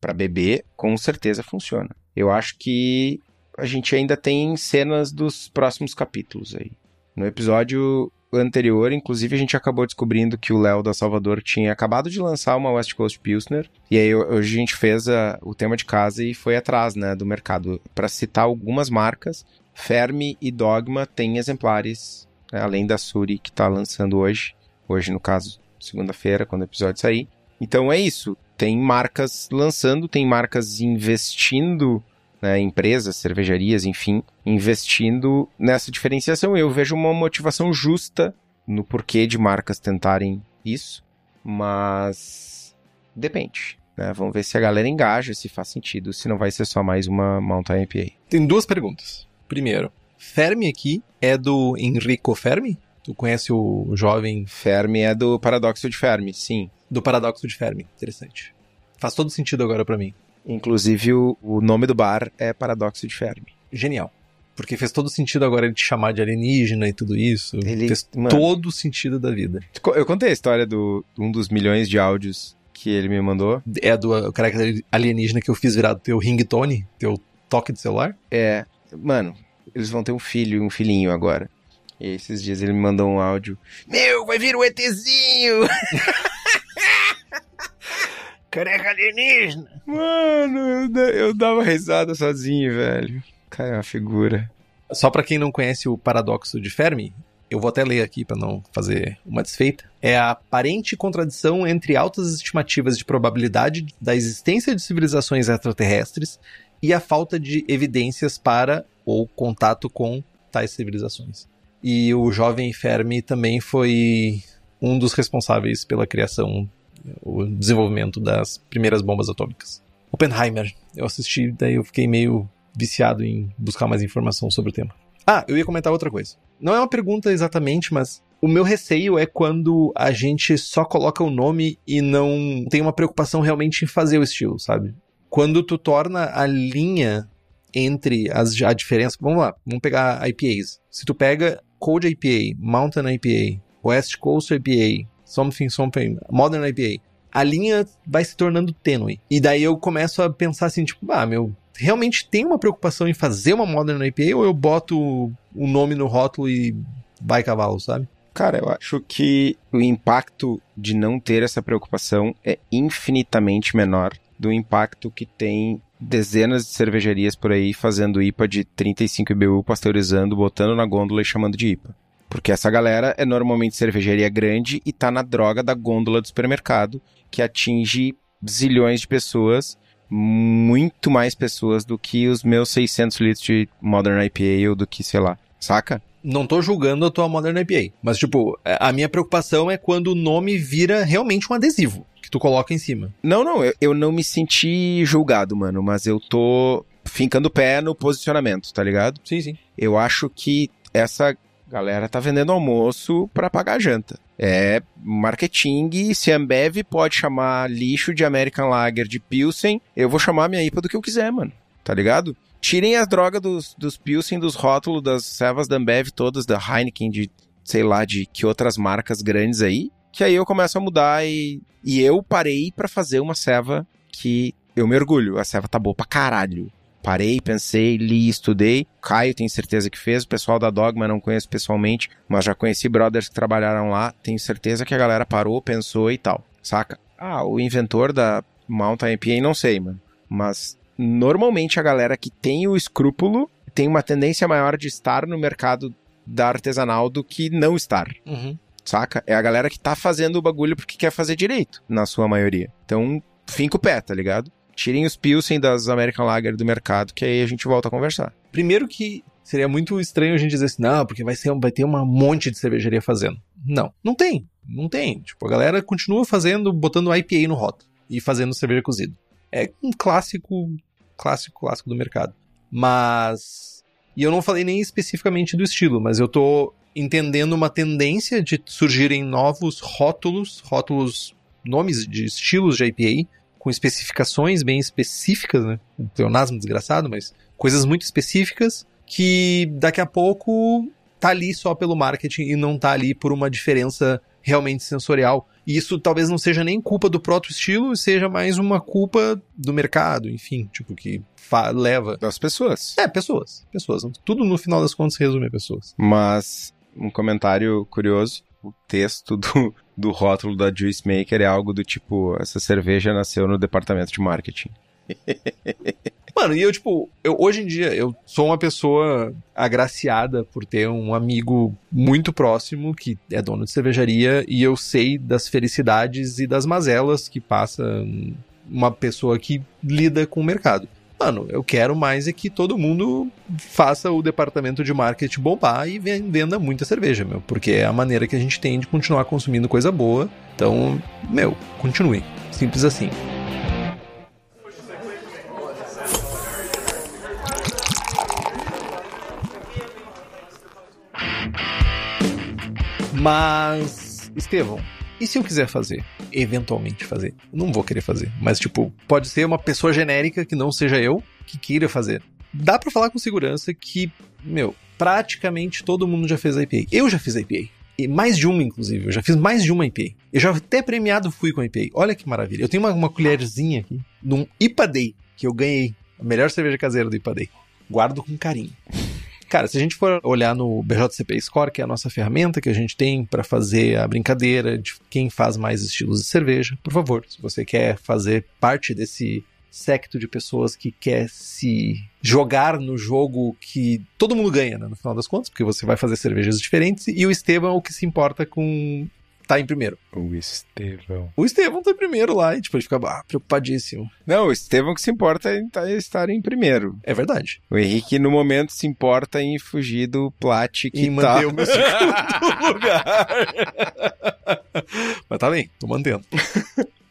para beber, com certeza funciona. Eu acho que a gente ainda tem cenas dos próximos capítulos aí. No episódio anterior, inclusive, a gente acabou descobrindo que o Léo da Salvador tinha acabado de lançar uma West Coast Pilsner. E aí hoje a gente fez a- o tema de casa e foi atrás, né, do mercado. Para citar algumas marcas, Fermi e Dogma têm exemplares, né, além da Suri que tá lançando hoje. Hoje, no caso, segunda-feira, quando o episódio sair. Então é isso. Tem marcas lançando, tem marcas investindo né, empresas, cervejarias, enfim, investindo nessa diferenciação. Eu vejo uma motivação justa no porquê de marcas tentarem isso, mas depende. Né? Vamos ver se a galera engaja, se faz sentido, se não vai ser só mais uma Mountain IPA. Tem duas perguntas. Primeiro, Fermi aqui é do Enrico Fermi? Tu conhece o jovem Fermi é do Paradoxo de Fermi, sim. do paradoxo de Fermi? Interessante. Faz todo sentido agora pra mim. Inclusive o, o nome do bar é Paradoxo de Fermi. Genial. Porque fez todo sentido agora ele te chamar de alienígena e tudo isso. Ele- fez mano. todo o sentido da vida. Eu contei a história do um dos milhões de áudios que ele me mandou. É do caráter alienígena que eu fiz virar teu ringtone, teu toque de celular? É, mano, eles vão ter um filho, um filhinho agora. E esses dias ele me mandou um áudio. Meu, vai vir o ETzinho! [LAUGHS] Careca alienígena! Mano, eu, da- eu dava risada sozinho, velho. Cara, é uma figura. Só pra quem não conhece o paradoxo de Fermi, eu vou até ler aqui pra não fazer uma desfeita. É a aparente contradição entre altas estimativas de probabilidade da existência de civilizações extraterrestres e a falta de evidências para ou contato com tais civilizações. E o jovem Fermi também foi um dos responsáveis pela criação, o desenvolvimento das primeiras bombas atômicas. Oppenheimer, eu assisti, daí eu fiquei meio viciado em buscar mais informação sobre o tema. Ah, eu ia comentar outra coisa. Não é uma pergunta exatamente, mas o meu receio é quando a gente só coloca o nome e não tem uma preocupação realmente em fazer o estilo, sabe? Quando tu torna a linha entre as, a diferença. Vamos lá, vamos pegar IPAs. Se tu pega Cold IPA, Mountain IPA, West Coast IPA, Something Something, Modern IPA, a linha vai se tornando tênue. E daí eu começo a pensar assim, tipo, ah, meu, realmente tem uma preocupação em fazer uma Modern IPA ou eu boto o nome no rótulo e vai cavalo, sabe? Cara, eu acho que o impacto de não ter essa preocupação é infinitamente menor do impacto que tem dezenas de cervejarias por aí fazendo IPA de 35 IBU, pasteurizando, botando na gôndola e chamando de IPA. Porque essa galera é normalmente cervejaria grande e tá na droga da gôndola do supermercado, que atinge zilhões de pessoas, muito mais pessoas do que os meus 600 litros de Modern IPA ou do que, sei lá, saca? Não tô julgando a tua Modern IPA, mas tipo, a minha preocupação é quando o nome vira realmente um adesivo que tu coloca em cima. Não, não, eu, eu não me senti julgado, mano, mas eu tô fincando o pé no posicionamento, tá ligado? Sim, sim. Eu acho que essa galera tá vendendo almoço pra pagar janta. É marketing, se a Ambev pode chamar lixo de American Lager de Pilsen, eu vou chamar minha IPA do que eu quiser, mano. Tá ligado? Tirem as drogas dos, dos Pilsen, dos rótulos, das servas da Ambev todas, da Heineken, de sei lá, de que outras marcas grandes aí, que aí eu começo a mudar e, e eu parei pra fazer uma ceva que eu me orgulho. A ceva tá boa pra caralho. Parei, pensei, li, estudei. Caio tenho certeza que fez. O pessoal da Dogma não conheço pessoalmente, mas já conheci brothers que trabalharam lá. Tenho certeza que a galera parou, pensou e tal. Saca? Ah, o inventor da Mountain IPA, não sei, mano. Mas normalmente a galera que tem o escrúpulo tem uma tendência maior de estar no mercado da artesanal do que não estar Uhum. saca? É a galera que tá fazendo o bagulho porque quer fazer direito, na sua maioria. Então, finca o pé, tá ligado? Tirem os Pilsen das American Lager do mercado, que aí a gente volta a conversar. Primeiro que seria muito estranho a gente dizer assim, não, porque vai, ser, vai ter um monte de cervejaria fazendo. Não, não tem. Não tem. Tipo, a galera continua fazendo, botando IPA no rótulo e fazendo cerveja cozida. É um clássico, clássico, clássico do mercado. Mas. E eu não falei nem especificamente do estilo, mas eu tô entendendo uma tendência de surgirem novos rótulos, rótulos, nomes de estilos de IPA, com especificações bem específicas, né? Um pleonasmo desgraçado, mas coisas muito específicas que daqui a pouco tá ali só pelo marketing e não tá ali por uma diferença realmente sensorial. E isso talvez não seja nem culpa do próprio estilo, seja mais uma culpa do mercado, enfim, tipo, que leva. Das pessoas. É, pessoas. Pessoas. Tudo no final das contas resume a pessoas. Mas, um comentário curioso: o texto do, [LAUGHS] do rótulo da Juice Maker é algo do tipo: essa cerveja nasceu no departamento de marketing. [LAUGHS] Mano, e eu, tipo, eu, hoje em dia, eu sou uma pessoa agraciada por ter um amigo muito próximo que é dono de cervejaria e eu sei das felicidades e das mazelas que passa uma pessoa que lida com o mercado. Mano, eu quero mais é que todo mundo faça o departamento de marketing bombar e venda muita cerveja, meu. Porque é a maneira que a gente tem de continuar consumindo coisa boa. Então, meu, continue. Simples assim. Mas, Estevão, e se eu quiser fazer? Eventualmente fazer. Não vou querer fazer. Mas, tipo, pode ser uma pessoa genérica que não seja eu que queira fazer. Dá para falar com segurança que, meu, praticamente todo mundo já fez IPA. Eu já fiz IPA. E mais de uma, inclusive. Eu já fiz mais de uma IPA. Eu já até premiado fui com IPA. Olha que maravilha. Eu tenho uma, uma colherzinha aqui, num IPA Day, que eu ganhei. A melhor cerveja caseira do IPA Day. Guardo com carinho. Cara, se a gente for olhar no BJCP Score, que é a nossa ferramenta que a gente tem para fazer a brincadeira de quem faz mais estilos de cerveja, por favor, se você quer fazer parte desse secto de pessoas que quer se jogar no jogo que todo mundo ganha, né, no final das contas, porque você vai fazer cervejas diferentes e o Esteban é o que se importa com tá em primeiro. O Estevão. O Estevão tá em primeiro lá, e tipo, ele fica ah, preocupadíssimo. Não, o Estevão que se importa em tá, estar em primeiro. É verdade. O Henrique, no momento, se importa em fugir do Plat que e tá... manter o meu [LAUGHS] segundo lugar. Mas tá bem, tô mantendo.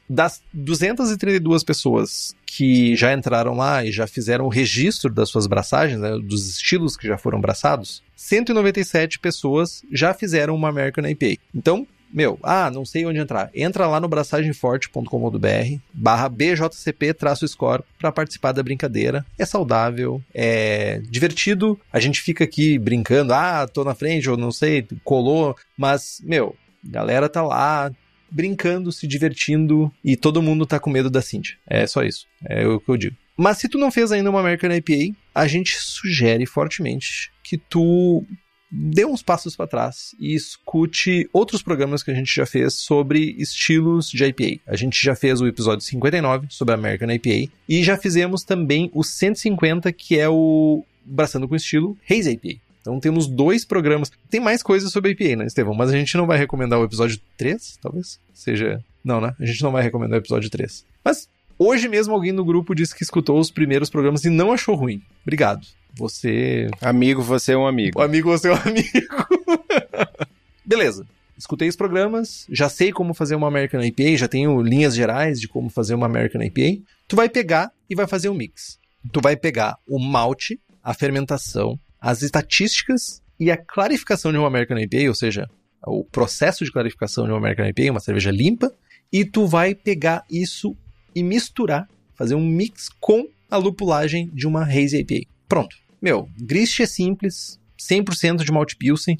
Das 232 pessoas que já entraram lá e já fizeram o registro das suas braçagens, né, dos estilos que já foram braçados, 197 pessoas já fizeram uma American IPA. Então, meu, ah, não sei onde entrar. Entra lá no braçagemforte.com.br barra BJCP-score para participar da brincadeira. É saudável, é divertido. A gente fica aqui brincando, ah, tô na frente, ou não sei, colou. Mas, meu, galera tá lá brincando, se divertindo e todo mundo tá com medo da Cintia. É só isso. É o que eu digo. Mas se tu não fez ainda uma American IPA, a gente sugere fortemente que tu dê uns passos para trás e escute outros programas que a gente já fez sobre estilos de IPA. A gente já fez o episódio 59 sobre a American IPA e já fizemos também o 150, que é o Braçando com Estilo Haze IPA. Então temos dois programas. Tem mais coisas sobre IPA, né, Estevão? Mas a gente não vai recomendar o episódio 3, talvez? Seja. Não, né? A gente não vai recomendar o episódio 3. Mas hoje mesmo alguém no grupo disse que escutou os primeiros programas e não achou ruim. Obrigado. Você. Amigo, você é um amigo. O amigo, você é um amigo. [LAUGHS] Beleza. Escutei os programas, já sei como fazer uma American IPA, já tenho linhas gerais de como fazer uma American IPA. Tu vai pegar e vai fazer um mix. Tu vai pegar o malte, a fermentação, as estatísticas e a clarificação de uma American IPA, ou seja, o processo de clarificação de uma American IPA, uma cerveja limpa, e tu vai pegar isso e misturar, fazer um mix com a lupulagem de uma Hazy IPA. Pronto. Meu, Grist é simples, 100% de malte pilsen.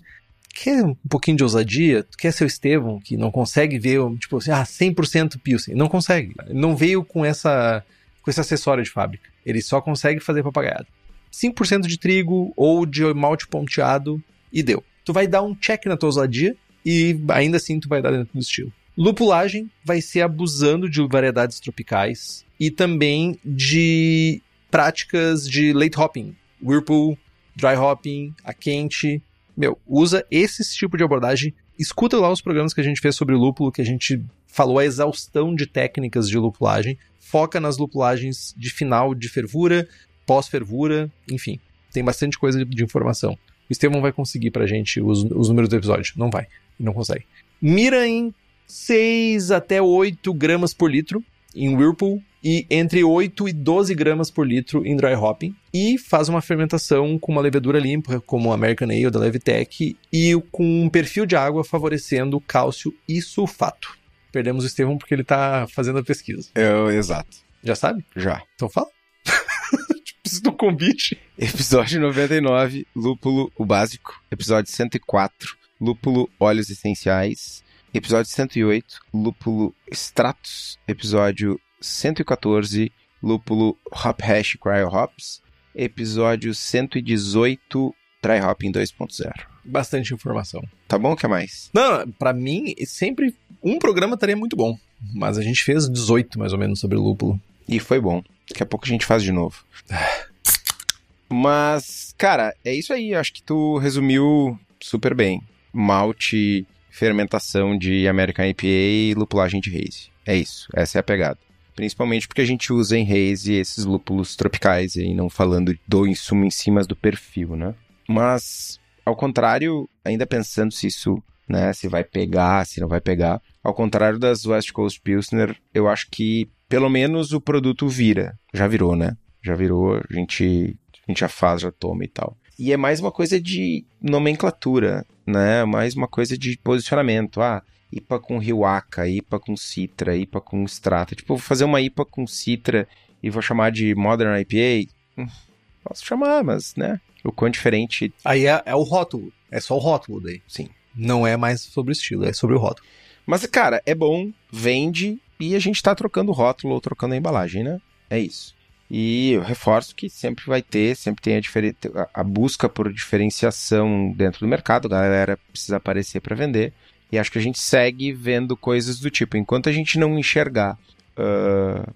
Quer um pouquinho de ousadia? Quer ser o Estevão, que não consegue ver, tipo assim, ah, 100% pilsen. Não consegue. Não veio com essa com esse acessório de fábrica. Ele só consegue fazer papagaiada. 5% de trigo ou de malte ponteado e deu. Tu vai dar um check na tua ousadia e ainda assim tu vai dar dentro do estilo. Lupulagem vai ser abusando de variedades tropicais e também de práticas de late hopping, Whirlpool, dry hopping, a quente. Meu, usa esse tipo de abordagem. Escuta lá os programas que a gente fez sobre lúpulo, que a gente falou a exaustão de técnicas de lupulagem. foca nas lupulagens de final de fervura, pós-fervura, enfim. Tem bastante coisa de, informação. O Estevão vai conseguir pra gente os, os números do episódio. Não vai. Não consegue. Mira em 6 até 8 gramas por litro em Whirlpool e entre 8 e 12 gramas por litro em dry hopping e faz uma fermentação com uma levedura limpa, como o American Ale da Levitec e com um perfil de água favorecendo cálcio e sulfato. Perdemos o Estevão porque ele tá fazendo a pesquisa. Eu, exato. Já sabe? Já. Então fala. [LAUGHS] Preciso do convite. Episódio 99, Lúpulo, o básico. Episódio 104, Lúpulo, óleos essenciais. Episódio 108, Lúpulo, extratos. Episódio 114, Lúpulo, hop hash, cryo hops. Episódio 118, dry hopping 2.0. Bastante informação. Tá bom? O que mais? Não, pra mim, sempre um programa estaria muito bom. Mas a gente fez 18 mais ou menos sobre lúpulo. E foi bom. Daqui a pouco a gente faz de novo. [SIGHS] Mas, cara, é isso aí. Acho que tu resumiu super bem. Malte, fermentação de American IPA e lupulagem de haze. É isso. Essa é a pegada. Principalmente porque a gente usa em haze esses lúpulos tropicais e não falando do insumo em cima do perfil, né? Mas, ao contrário, ainda pensando se isso, né, se vai pegar, se não vai pegar, ao contrário das West Coast Pilsner, eu acho que pelo menos o produto vira. Já virou, né? Já virou, a gente, a gente já faz, já toma e tal. E é mais uma coisa de nomenclatura, né? Mais uma coisa de posicionamento. Ah, IPA com Riwaka, IPA com Citra, IPA com Strata. Tipo, vou fazer uma IPA com Citra e vou chamar de Modern IPA. Hum, posso chamar, mas, né? O quão diferente. Aí é, é o rótulo. É só o rótulo daí. Sim. Não é mais sobre o estilo, é sobre o rótulo. Mas, cara, é bom, vende e a gente tá trocando o rótulo ou trocando a embalagem, né? É isso. E eu reforço que sempre vai ter, sempre tem a, diferen... a busca por diferenciação dentro do mercado, a galera precisa aparecer para vender. E acho que a gente segue vendo coisas do tipo, enquanto a gente não enxergar uh,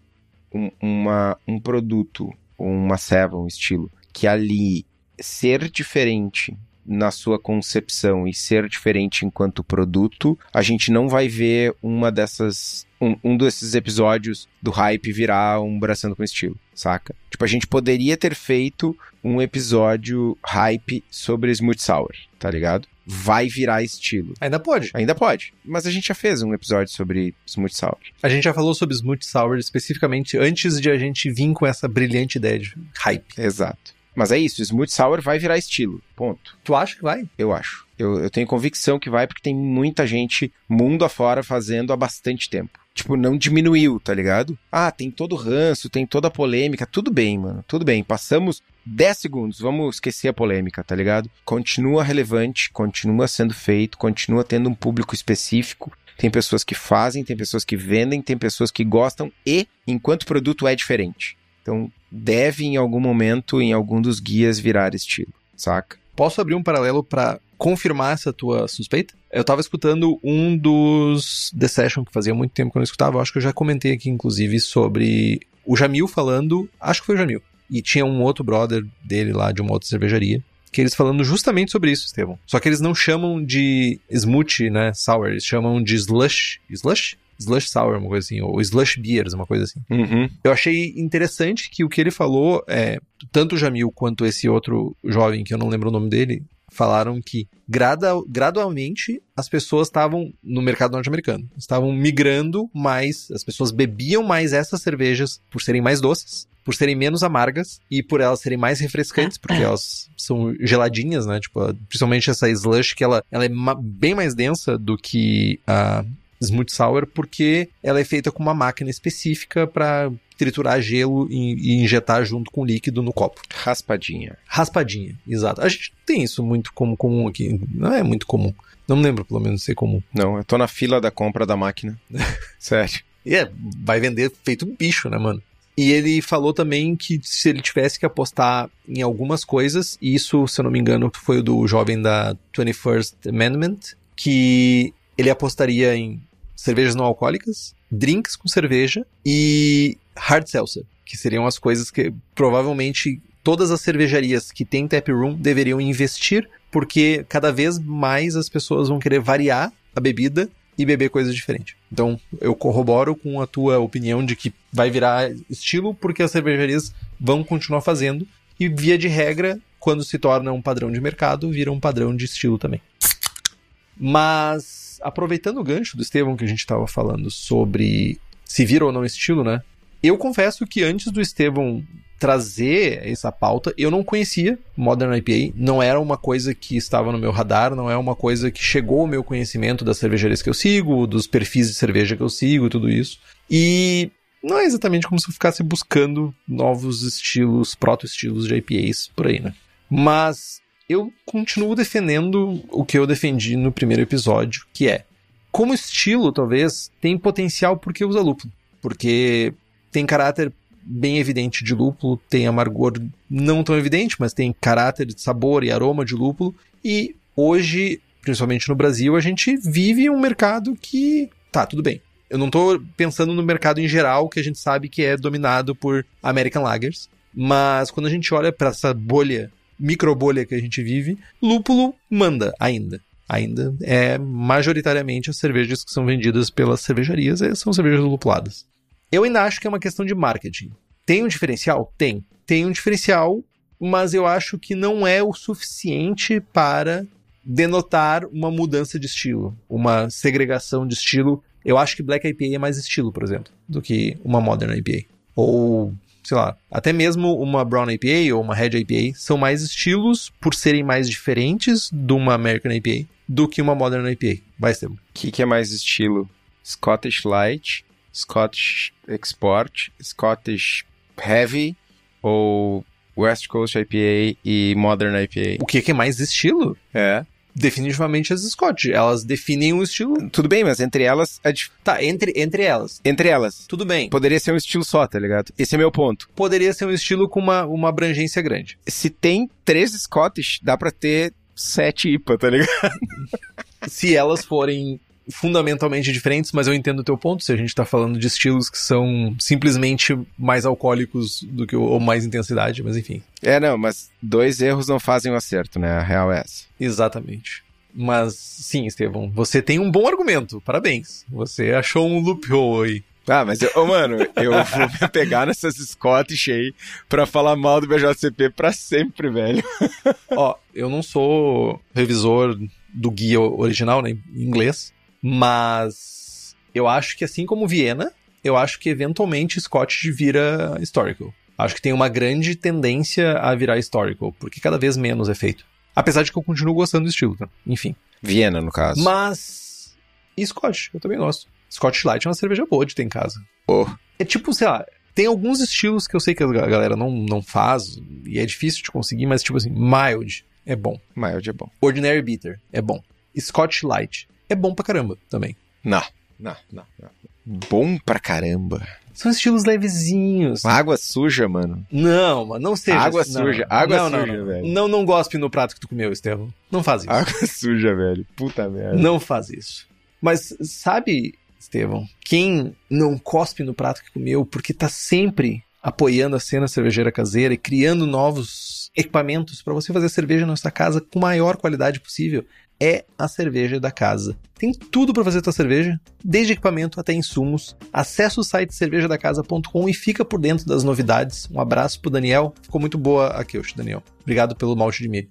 um, uma, um produto, uma ceva, um estilo, que ali ser diferente na sua concepção e ser diferente enquanto produto, a gente não vai ver uma dessas. Um, um desses episódios do hype virar um braçando com estilo, saca? Tipo, a gente poderia ter feito um episódio hype sobre Smooth Sour, tá ligado? Vai virar estilo. Ainda pode. Ainda pode. Mas a gente já fez um episódio sobre Smooth Sour. A gente já falou sobre Smooth Sour especificamente antes de a gente vir com essa brilhante ideia de hype. Exato. Mas é isso, Smooth Sour vai virar estilo. Ponto. Tu acha que vai? Eu acho. Eu, eu tenho convicção que vai porque tem muita gente mundo afora fazendo há bastante tempo. Tipo, não diminuiu, tá ligado? Ah, tem todo o ranço, tem toda a polêmica. Tudo bem, mano. Tudo bem. Passamos 10 segundos. Vamos esquecer a polêmica, tá ligado? Continua relevante, continua sendo feito, continua tendo um público específico. Tem pessoas que fazem, tem pessoas que vendem, tem pessoas que gostam e, enquanto produto, é diferente. Então, deve em algum momento, em algum dos guias, virar estilo, saca? Posso abrir um paralelo para confirmar essa tua suspeita? Eu tava escutando um dos The Session, que fazia muito tempo que eu não escutava, eu acho que eu já comentei aqui, inclusive, sobre o Jamil falando, acho que foi o Jamil, e tinha um outro brother dele lá, de uma outra cervejaria, que eles falando justamente sobre isso, Estevão. Só que eles não chamam de smoothie, né, sour, eles chamam de slush. Slush? Slush Sour, uma coisa assim, ou Slush Beers, uma coisa assim. Uhum. Eu achei interessante que o que ele falou, é, tanto o Jamil quanto esse outro jovem, que eu não lembro o nome dele, falaram que grada, gradualmente as pessoas estavam no mercado norte-americano, estavam migrando mais, as pessoas bebiam mais essas cervejas por serem mais doces, por serem menos amargas e por elas serem mais refrescantes, [LAUGHS] porque elas são geladinhas, né? Tipo, principalmente essa slush que ela, ela é bem mais densa do que a Smooth Sour porque ela é feita com uma máquina específica para triturar gelo e, e, injetar junto com líquido no copo. Raspadinha. Raspadinha, exato. A gente tem isso muito como comum aqui. Não é muito comum. Não me lembro, pelo menos, ser comum. Não, eu tô na fila da compra da máquina. [LAUGHS] Sério. E é, vai vender feito um bicho, né, mano? E ele falou também que se ele tivesse que apostar em algumas coisas, e isso, se eu não me engano, foi o do jovem da 21st Amendment, que ele apostaria em cervejas não alcoólicas, drinks com cerveja e hard seltzer, que seriam as coisas que provavelmente todas as cervejarias que têm tap room deveriam investir, porque cada vez mais as pessoas vão querer variar a bebida e beber coisas diferentes. Então, eu corroboro com a tua opinião de que vai virar estilo porque as cervejarias vão continuar fazendo e via de regra, quando se torna um padrão de mercado, vira um padrão de estilo também. Mas aproveitando o gancho do Estevão que a gente estava falando sobre se vira ou não estilo, né? Eu confesso que antes do Estevão trazer essa pauta, eu não conhecia Modern IPA, não era uma coisa que estava no meu radar, não é uma coisa que chegou ao meu conhecimento das cervejarias que eu sigo, dos perfis de cerveja que eu sigo, tudo isso. E não é exatamente como se eu ficasse buscando novos estilos, proto-estilos de IPAs por aí, né? Mas eu continuo defendendo o que eu defendi no primeiro episódio, que é como estilo, talvez, tem potencial porque usa lúpulo. Porque tem caráter bem evidente de lúpulo, tem amargor não tão evidente, mas tem caráter de sabor e aroma de lúpulo. E hoje, principalmente no Brasil, a gente vive um mercado que tá tudo bem. Eu não tô pensando no mercado em geral, que a gente sabe que é dominado por American Lagers, mas quando a gente olha para essa bolha, micro bolha que a gente vive, lúpulo manda ainda ainda é majoritariamente as cervejas que são vendidas pelas cervejarias são cervejas lupuladas. Eu ainda acho que é uma questão de marketing. Tem um diferencial? Tem. Tem um diferencial, mas eu acho que não é o suficiente para denotar uma mudança de estilo, uma segregação de estilo. Eu acho que Black IPA é mais estilo, por exemplo, do que uma Modern IPA. Ou, sei lá, até mesmo uma Brown IPA ou uma Red IPA são mais estilos por serem mais diferentes de uma American IPA do que uma Modern IPA. Vai, Estevam. O que, que é mais estilo? Scottish Light, Scottish Export, Scottish Heavy ou West Coast IPA e Modern IPA. O que, que é mais estilo? É. Definitivamente as Scott. Elas definem um estilo. Tudo bem, mas entre elas. É dif... Tá, entre, entre elas. Entre elas. Tudo bem. Poderia ser um estilo só, tá ligado? Esse é meu ponto. Poderia ser um estilo com uma, uma abrangência grande. Se tem três Scottish, dá pra ter sete IPA, tá ligado? [LAUGHS] Se elas forem fundamentalmente diferentes, mas eu entendo o teu ponto, se a gente tá falando de estilos que são simplesmente mais alcoólicos do que ou mais intensidade, mas enfim. É, não, mas dois erros não fazem o um acerto, né? A real é essa. Exatamente. Mas sim, Estevão, você tem um bom argumento. Parabéns. Você achou um loophole aí. Ah, mas, eu, oh, mano, eu [LAUGHS] vou me pegar nessas Scottish aí pra falar mal do BJCP pra sempre, velho. Ó, eu não sou revisor do guia original, né, em inglês, mas eu acho que assim como Viena, eu acho que eventualmente Scottish vira historical. Acho que tem uma grande tendência a virar historical, porque cada vez menos é feito. Apesar de que eu continuo gostando do estilo, tá? Enfim. Viena, no caso. Mas. E Scotch, eu também gosto. Scotch Light é uma cerveja boa de ter em casa. Oh. É tipo, sei lá, tem alguns estilos que eu sei que a galera não, não faz e é difícil de conseguir, mas tipo assim, mild é bom. Mild é bom. Ordinary Bitter é bom. Scotch Light é bom pra caramba também. Não, não, não, não. Bom pra caramba. São estilos levezinhos. Água suja, mano. Não, mano, não seja. Água assim, suja, não. água não, suja, não, velho. Não, não gospe no prato que tu comeu, Estevão. Não faz isso. Água [LAUGHS] suja, velho. Puta merda. Não faz isso. Mas sabe, Estevão, quem não cospe no prato que comeu porque tá sempre apoiando a cena cervejeira caseira e criando novos equipamentos para você fazer cerveja na sua casa com maior qualidade possível é a cerveja da casa. Tem tudo para fazer tua cerveja, desde equipamento até insumos. Acesse o site cervejadacasa.com e fica por dentro das novidades. Um abraço pro Daniel. Ficou muito boa a Keush, Daniel. Obrigado pelo malte de milho.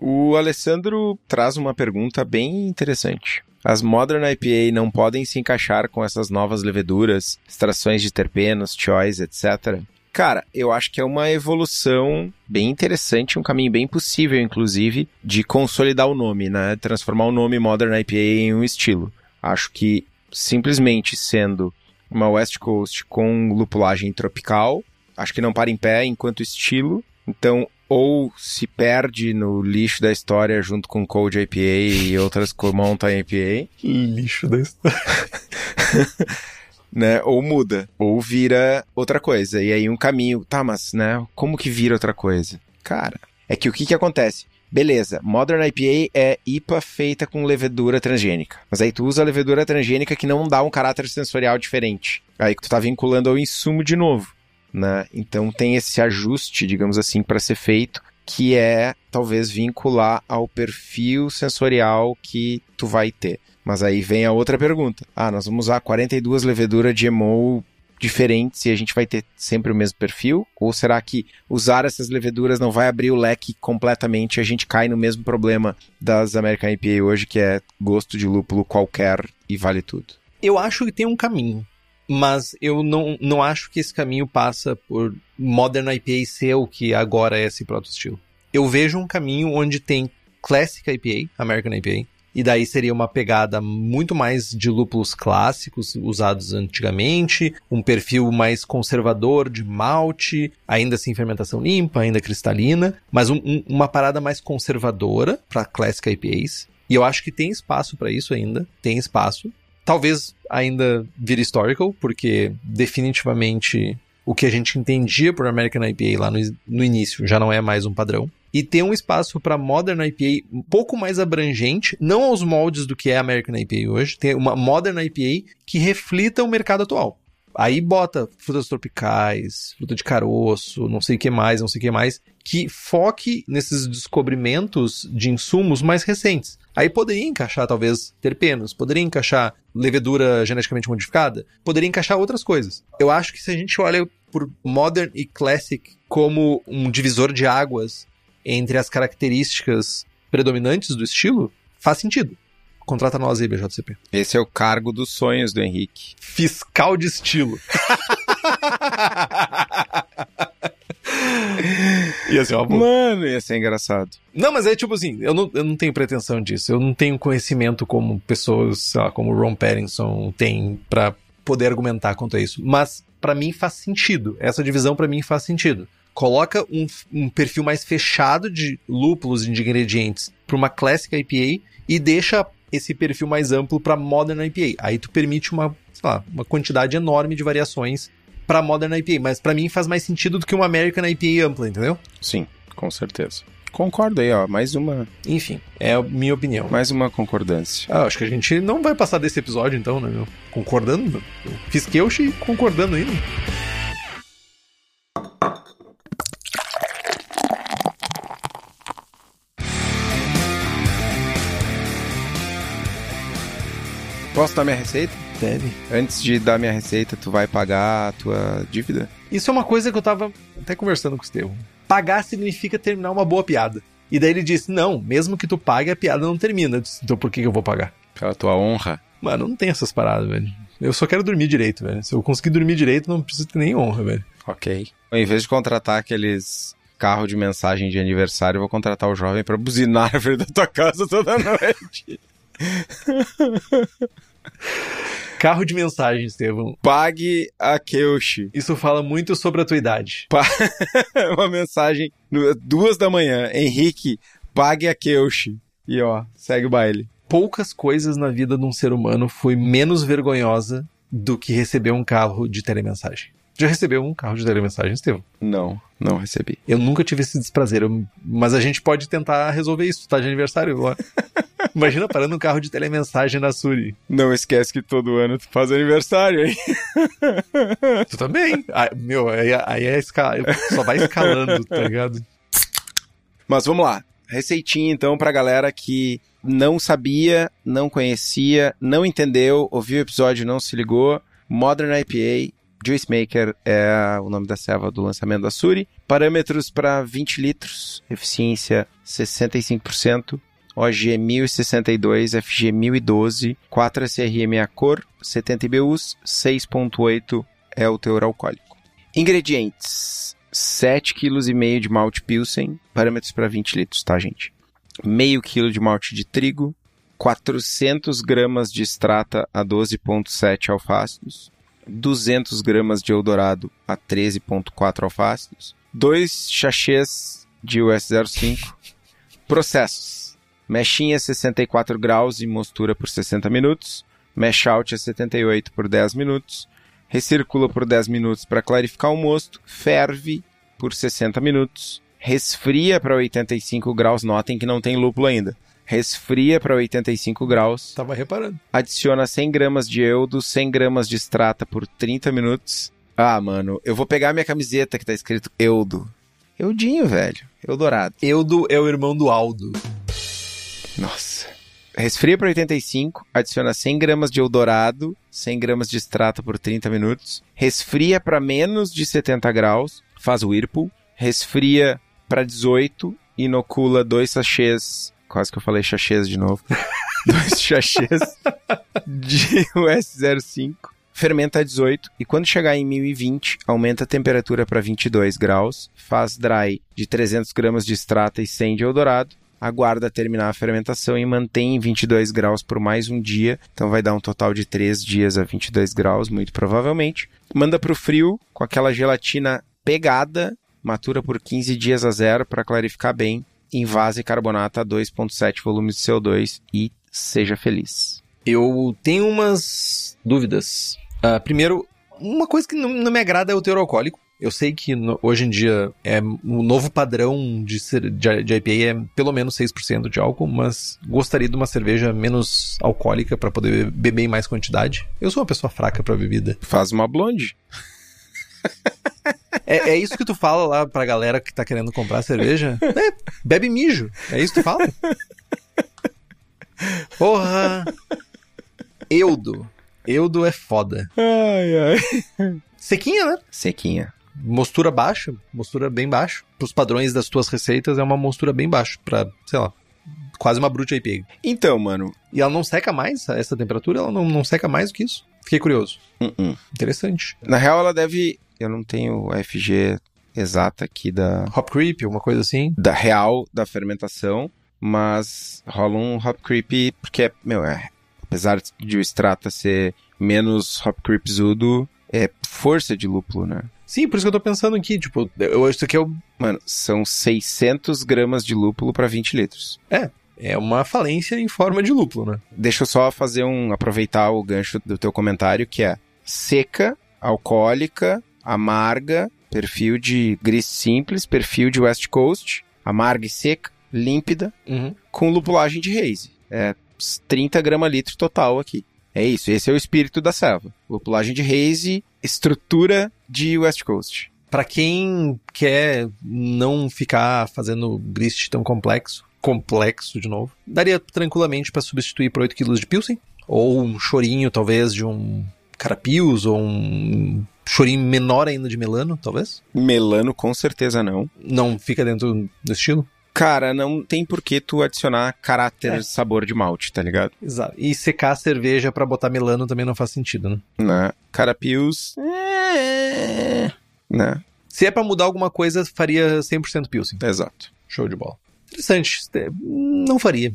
O Alessandro traz uma pergunta bem interessante. As Modern IPA não podem se encaixar com essas novas leveduras, extrações de terpenos, choice, etc. Cara, eu acho que é uma evolução bem interessante, um caminho bem possível, inclusive, de consolidar o nome, né? Transformar o nome Modern IPA em um estilo. Acho que simplesmente sendo uma West Coast com lupulagem tropical, acho que não para em pé enquanto estilo. Então, ou se perde no lixo da história junto com Cold IPA e outras com Mountain IPA. Lixo da história. [LAUGHS] né? Ou muda, ou vira outra coisa. E aí um caminho, tá, mas, né? Como que vira outra coisa? Cara, é que o que que acontece? Beleza, Modern IPA é IPA feita com levedura transgênica. Mas aí tu usa a levedura transgênica que não dá um caráter sensorial diferente. Aí tu tá vinculando ao insumo de novo, né? Então tem esse ajuste, digamos assim, para ser feito, que é talvez vincular ao perfil sensorial que tu vai ter. Mas aí vem a outra pergunta. Ah, nós vamos usar 42 leveduras de GMO diferentes e a gente vai ter sempre o mesmo perfil? Ou será que usar essas leveduras não vai abrir o leque completamente e a gente cai no mesmo problema das American IPA hoje, que é gosto de lúpulo qualquer e vale tudo? Eu acho que tem um caminho, mas eu não, não acho que esse caminho passa por Modern IPA ser o que agora é esse proto estilo. Eu vejo um caminho onde tem Classic IPA, American IPA, e daí seria uma pegada muito mais de lúpulos clássicos usados antigamente, um perfil mais conservador de malte, ainda assim fermentação limpa, ainda cristalina, mas um, um, uma parada mais conservadora para Classic IPAs. E eu acho que tem espaço para isso ainda, tem espaço. Talvez ainda vire historical, porque definitivamente o que a gente entendia por American IPA lá no, no início já não é mais um padrão e ter um espaço para Modern IPA um pouco mais abrangente, não aos moldes do que é American IPA hoje, ter uma Modern IPA que reflita o mercado atual. Aí bota frutas tropicais, fruta de caroço, não sei o que mais, não sei o que mais, que foque nesses descobrimentos de insumos mais recentes. Aí poderia encaixar, talvez, terpenos, poderia encaixar levedura geneticamente modificada, poderia encaixar outras coisas. Eu acho que se a gente olha por Modern e Classic como um divisor de águas entre as características predominantes do estilo, faz sentido. Contrata nós aí, BJCP. Esse é o cargo dos sonhos do Henrique. Fiscal de estilo. [LAUGHS] ia ser uma boa. Mano, ia ser engraçado. Não, mas é tipo assim, eu não, eu não tenho pretensão disso. Eu não tenho conhecimento como pessoas, sei lá, como o Ron Pattinson tem para poder argumentar quanto a isso. Mas para mim faz sentido. Essa divisão para mim faz sentido coloca um, um perfil mais fechado de lúpulos e de ingredientes para uma clássica IPA e deixa esse perfil mais amplo para Modern IPA. Aí tu permite uma, lá, uma quantidade enorme de variações para Modern IPA, mas para mim faz mais sentido do que uma American IPA ampla, entendeu? Sim, com certeza. Concordo aí, ó. Mais uma. Enfim, é a minha opinião. Mais uma concordância. Ah, acho que a gente não vai passar desse episódio, então, né, meu? Concordando? Fiz queixo concordando ainda. Posso dar minha receita? Deve. Antes de dar minha receita, tu vai pagar a tua dívida? Isso é uma coisa que eu tava até conversando com o Estevão. Pagar significa terminar uma boa piada. E daí ele disse: Não, mesmo que tu pague, a piada não termina. Disse, então por que, que eu vou pagar? Pela tua honra. Mano, não tem essas paradas, velho. Eu só quero dormir direito, velho. Se eu conseguir dormir direito, não preciso ter nem honra, velho. Ok. Em vez de contratar aqueles carro de mensagem de aniversário, eu vou contratar o jovem para buzinar a frente da tua casa toda noite. [LAUGHS] [LAUGHS] Carro de mensagem, Estevão. Pague a Keushi. Isso fala muito sobre a tua idade. Pa... [LAUGHS] Uma mensagem duas da manhã. Henrique, pague a Keushi. E ó, segue o baile. Poucas coisas na vida de um ser humano foi menos vergonhosa do que receber um carro de telemensagem. Já recebeu um carro de telemensagem, Estevão? Não, não recebi. Eu nunca tive esse desprazer, eu... mas a gente pode tentar resolver isso. Tá de aniversário agora. [LAUGHS] Imagina parando um carro de telemensagem na Suri. Não esquece que todo ano tu faz aniversário, hein? Tu também. Ah, meu, aí, aí é escala... só vai escalando, tá ligado? Mas vamos lá. Receitinha, então, pra galera que não sabia, não conhecia, não entendeu, ouviu o episódio e não se ligou. Modern IPA, Juice Maker é o nome da serva do lançamento da Suri. Parâmetros para 20 litros, eficiência 65%, OG 1062, FG 1012, 4 SRM a cor, 70 IBUs, 6.8 é o teor alcoólico. Ingredientes: 7,5 kg de malte Pilsen, parâmetros para 20 litros, tá, gente? Meio quilo de malte de trigo, 400 gramas de extrata a 12,7 alfácidos, 200 gramas de Eldorado a 13,4 alfácidos, 2 sachês de US05. Processos: mechinha 64 graus e mostura por 60 minutos, mesh out a 78 por 10 minutos, recircula por 10 minutos para clarificar o mosto, ferve por 60 minutos, resfria para 85 graus, notem que não tem lúpulo ainda resfria para 85 graus. Tava reparando. Adiciona 100 gramas de eudo, 100 gramas de extrata por 30 minutos. Ah, mano, eu vou pegar minha camiseta que tá escrito eudo. Eudinho, velho. Eldorado. Eudo é o irmão do Aldo. Nossa. Resfria para 85, adiciona 100 gramas de Eldorado, 100 gramas de extrato por 30 minutos. Resfria para menos de 70 graus, faz o Whirlpool. Resfria para 18, inocula dois sachês, quase que eu falei sachês de novo. [LAUGHS] dois sachês de US05. Fermenta a 18 e quando chegar em 1020, aumenta a temperatura para 22 graus, faz dry de 300 gramas de extrato e 100 de Eldorado aguarda terminar a fermentação e mantém em 22 graus por mais um dia. Então vai dar um total de 3 dias a 22 graus, muito provavelmente. Manda para o frio com aquela gelatina pegada, matura por 15 dias a zero para clarificar bem. Invase carbonato a 2,7 volumes de CO2 e seja feliz. Eu tenho umas dúvidas. Uh, primeiro, uma coisa que não, não me agrada é o teor alcoólico. Eu sei que no, hoje em dia é o novo padrão de, de, de IPA é pelo menos 6% de álcool, mas gostaria de uma cerveja menos alcoólica para poder beber em mais quantidade. Eu sou uma pessoa fraca para bebida. Faz uma blonde. É, é, isso que tu fala lá pra galera que tá querendo comprar cerveja? É, bebe mijo. É isso que tu fala? Porra! Eudo. Eudo é foda. Ai, ai. Sequinha, né? Sequinha mostura baixa, mostura bem baixa. Para os padrões das tuas receitas, é uma mostura bem baixa, para, sei lá, quase uma brute IPA. Então, mano. E ela não seca mais a essa temperatura? Ela não, não seca mais do que isso? Fiquei curioso. Uh -uh. Interessante. Na real, ela deve. Eu não tenho a FG exata aqui da. Hop creep, uma coisa assim. Da real da fermentação, mas rola um hop creep, porque, meu, é. Apesar de o extrata ser menos hop creepzudo, é força de lúpulo, né? Sim, por isso que eu tô pensando aqui, tipo, eu acho que é o... Mano, são 600 gramas de lúpulo para 20 litros. É, é uma falência em forma de lúpulo, né? Deixa eu só fazer um, aproveitar o gancho do teu comentário, que é seca, alcoólica, amarga, perfil de gris simples, perfil de West Coast, amarga e seca, límpida, uhum. com lupulagem de haze. É 30 gramas litro total aqui. É isso, esse é o espírito da selva. Lupulagem de haze, estrutura de West Coast. Para quem quer não ficar fazendo grist tão complexo, complexo de novo, daria tranquilamente para substituir por 8 kg de Pilsen, ou um chorinho talvez de um carapios, ou um chorinho menor ainda de melano, talvez? Melano com certeza não. Não fica dentro do estilo? Cara, não tem por que tu adicionar caráter, é. sabor de malte, tá ligado? Exato. E secar a cerveja para botar melano também não faz sentido, né? Né? Carapios... É... Né? Se é para mudar alguma coisa, faria 100% Pilsen. Exato. Show de bola. Interessante. Não faria.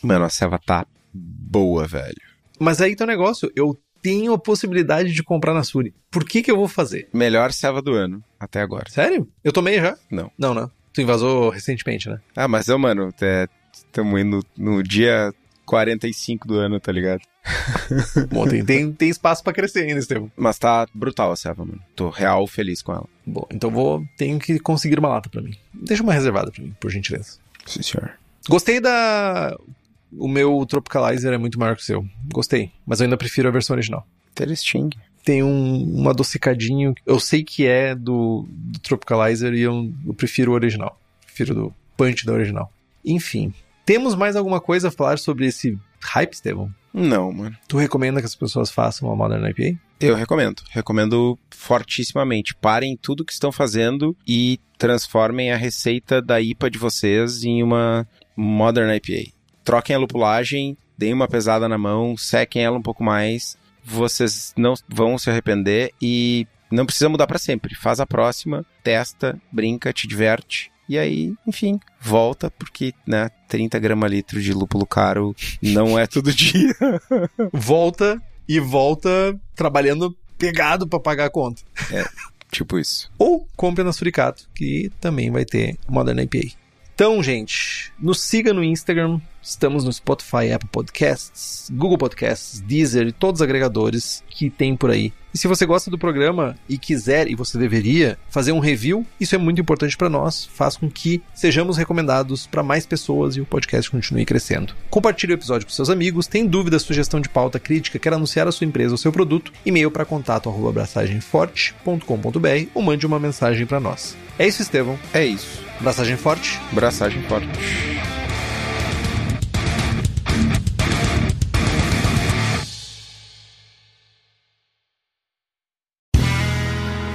Mano, a selva tá boa, velho. Mas aí tá o negócio. Eu tenho a possibilidade de comprar na Suri. Por que que eu vou fazer? Melhor selva do ano, até agora. Sério? Eu tomei já? Não. Não, né? Tu invasou recentemente, né? Ah, mas eu, mano, estamos indo no dia 45 do ano, tá ligado? [LAUGHS] Bom, tem, tem, tem espaço para crescer ainda, Estevam. Mas tá brutal a selva, mano. Tô real feliz com ela. Bom, então vou. Tenho que conseguir uma lata para mim. Deixa uma reservada pra mim, por gentileza. Sim, senhor. Gostei da o meu Tropicalizer é muito maior que o seu. Gostei, mas eu ainda prefiro a versão original. Interesting. Tem um, um adocicadinho, eu sei que é do, do Tropicalizer e eu, eu prefiro o original. Prefiro do punch da original. Enfim, temos mais alguma coisa a falar sobre esse hype, Estevão? Não, mano. Tu recomenda que as pessoas façam uma Modern IPA? Eu recomendo. Recomendo fortissimamente. Parem tudo que estão fazendo e transformem a receita da IPA de vocês em uma Modern IPA troquem a lupulagem, deem uma pesada na mão, sequem ela um pouco mais. Vocês não vão se arrepender e não precisa mudar para sempre. Faz a próxima, testa, brinca, te diverte. E aí, enfim, volta, porque, né, 30 gramas litro de lúpulo caro não é todo dia. [LAUGHS] volta e volta trabalhando pegado para pagar a conta. É, tipo isso. Ou compre na Suricato, que também vai ter Modern IPA. Então, gente, nos siga no Instagram, Estamos no Spotify, Apple Podcasts, Google Podcasts, Deezer e todos os agregadores que tem por aí. E se você gosta do programa e quiser, e você deveria, fazer um review, isso é muito importante para nós, faz com que sejamos recomendados para mais pessoas e o podcast continue crescendo. Compartilhe o episódio com seus amigos, tem dúvida, sugestão de pauta, crítica, quer anunciar a sua empresa ou seu produto, e-mail para contato abraçagemforte.com.br ou mande uma mensagem para nós. É isso, Estevão. É isso. Braçagem forte. Braçagem forte.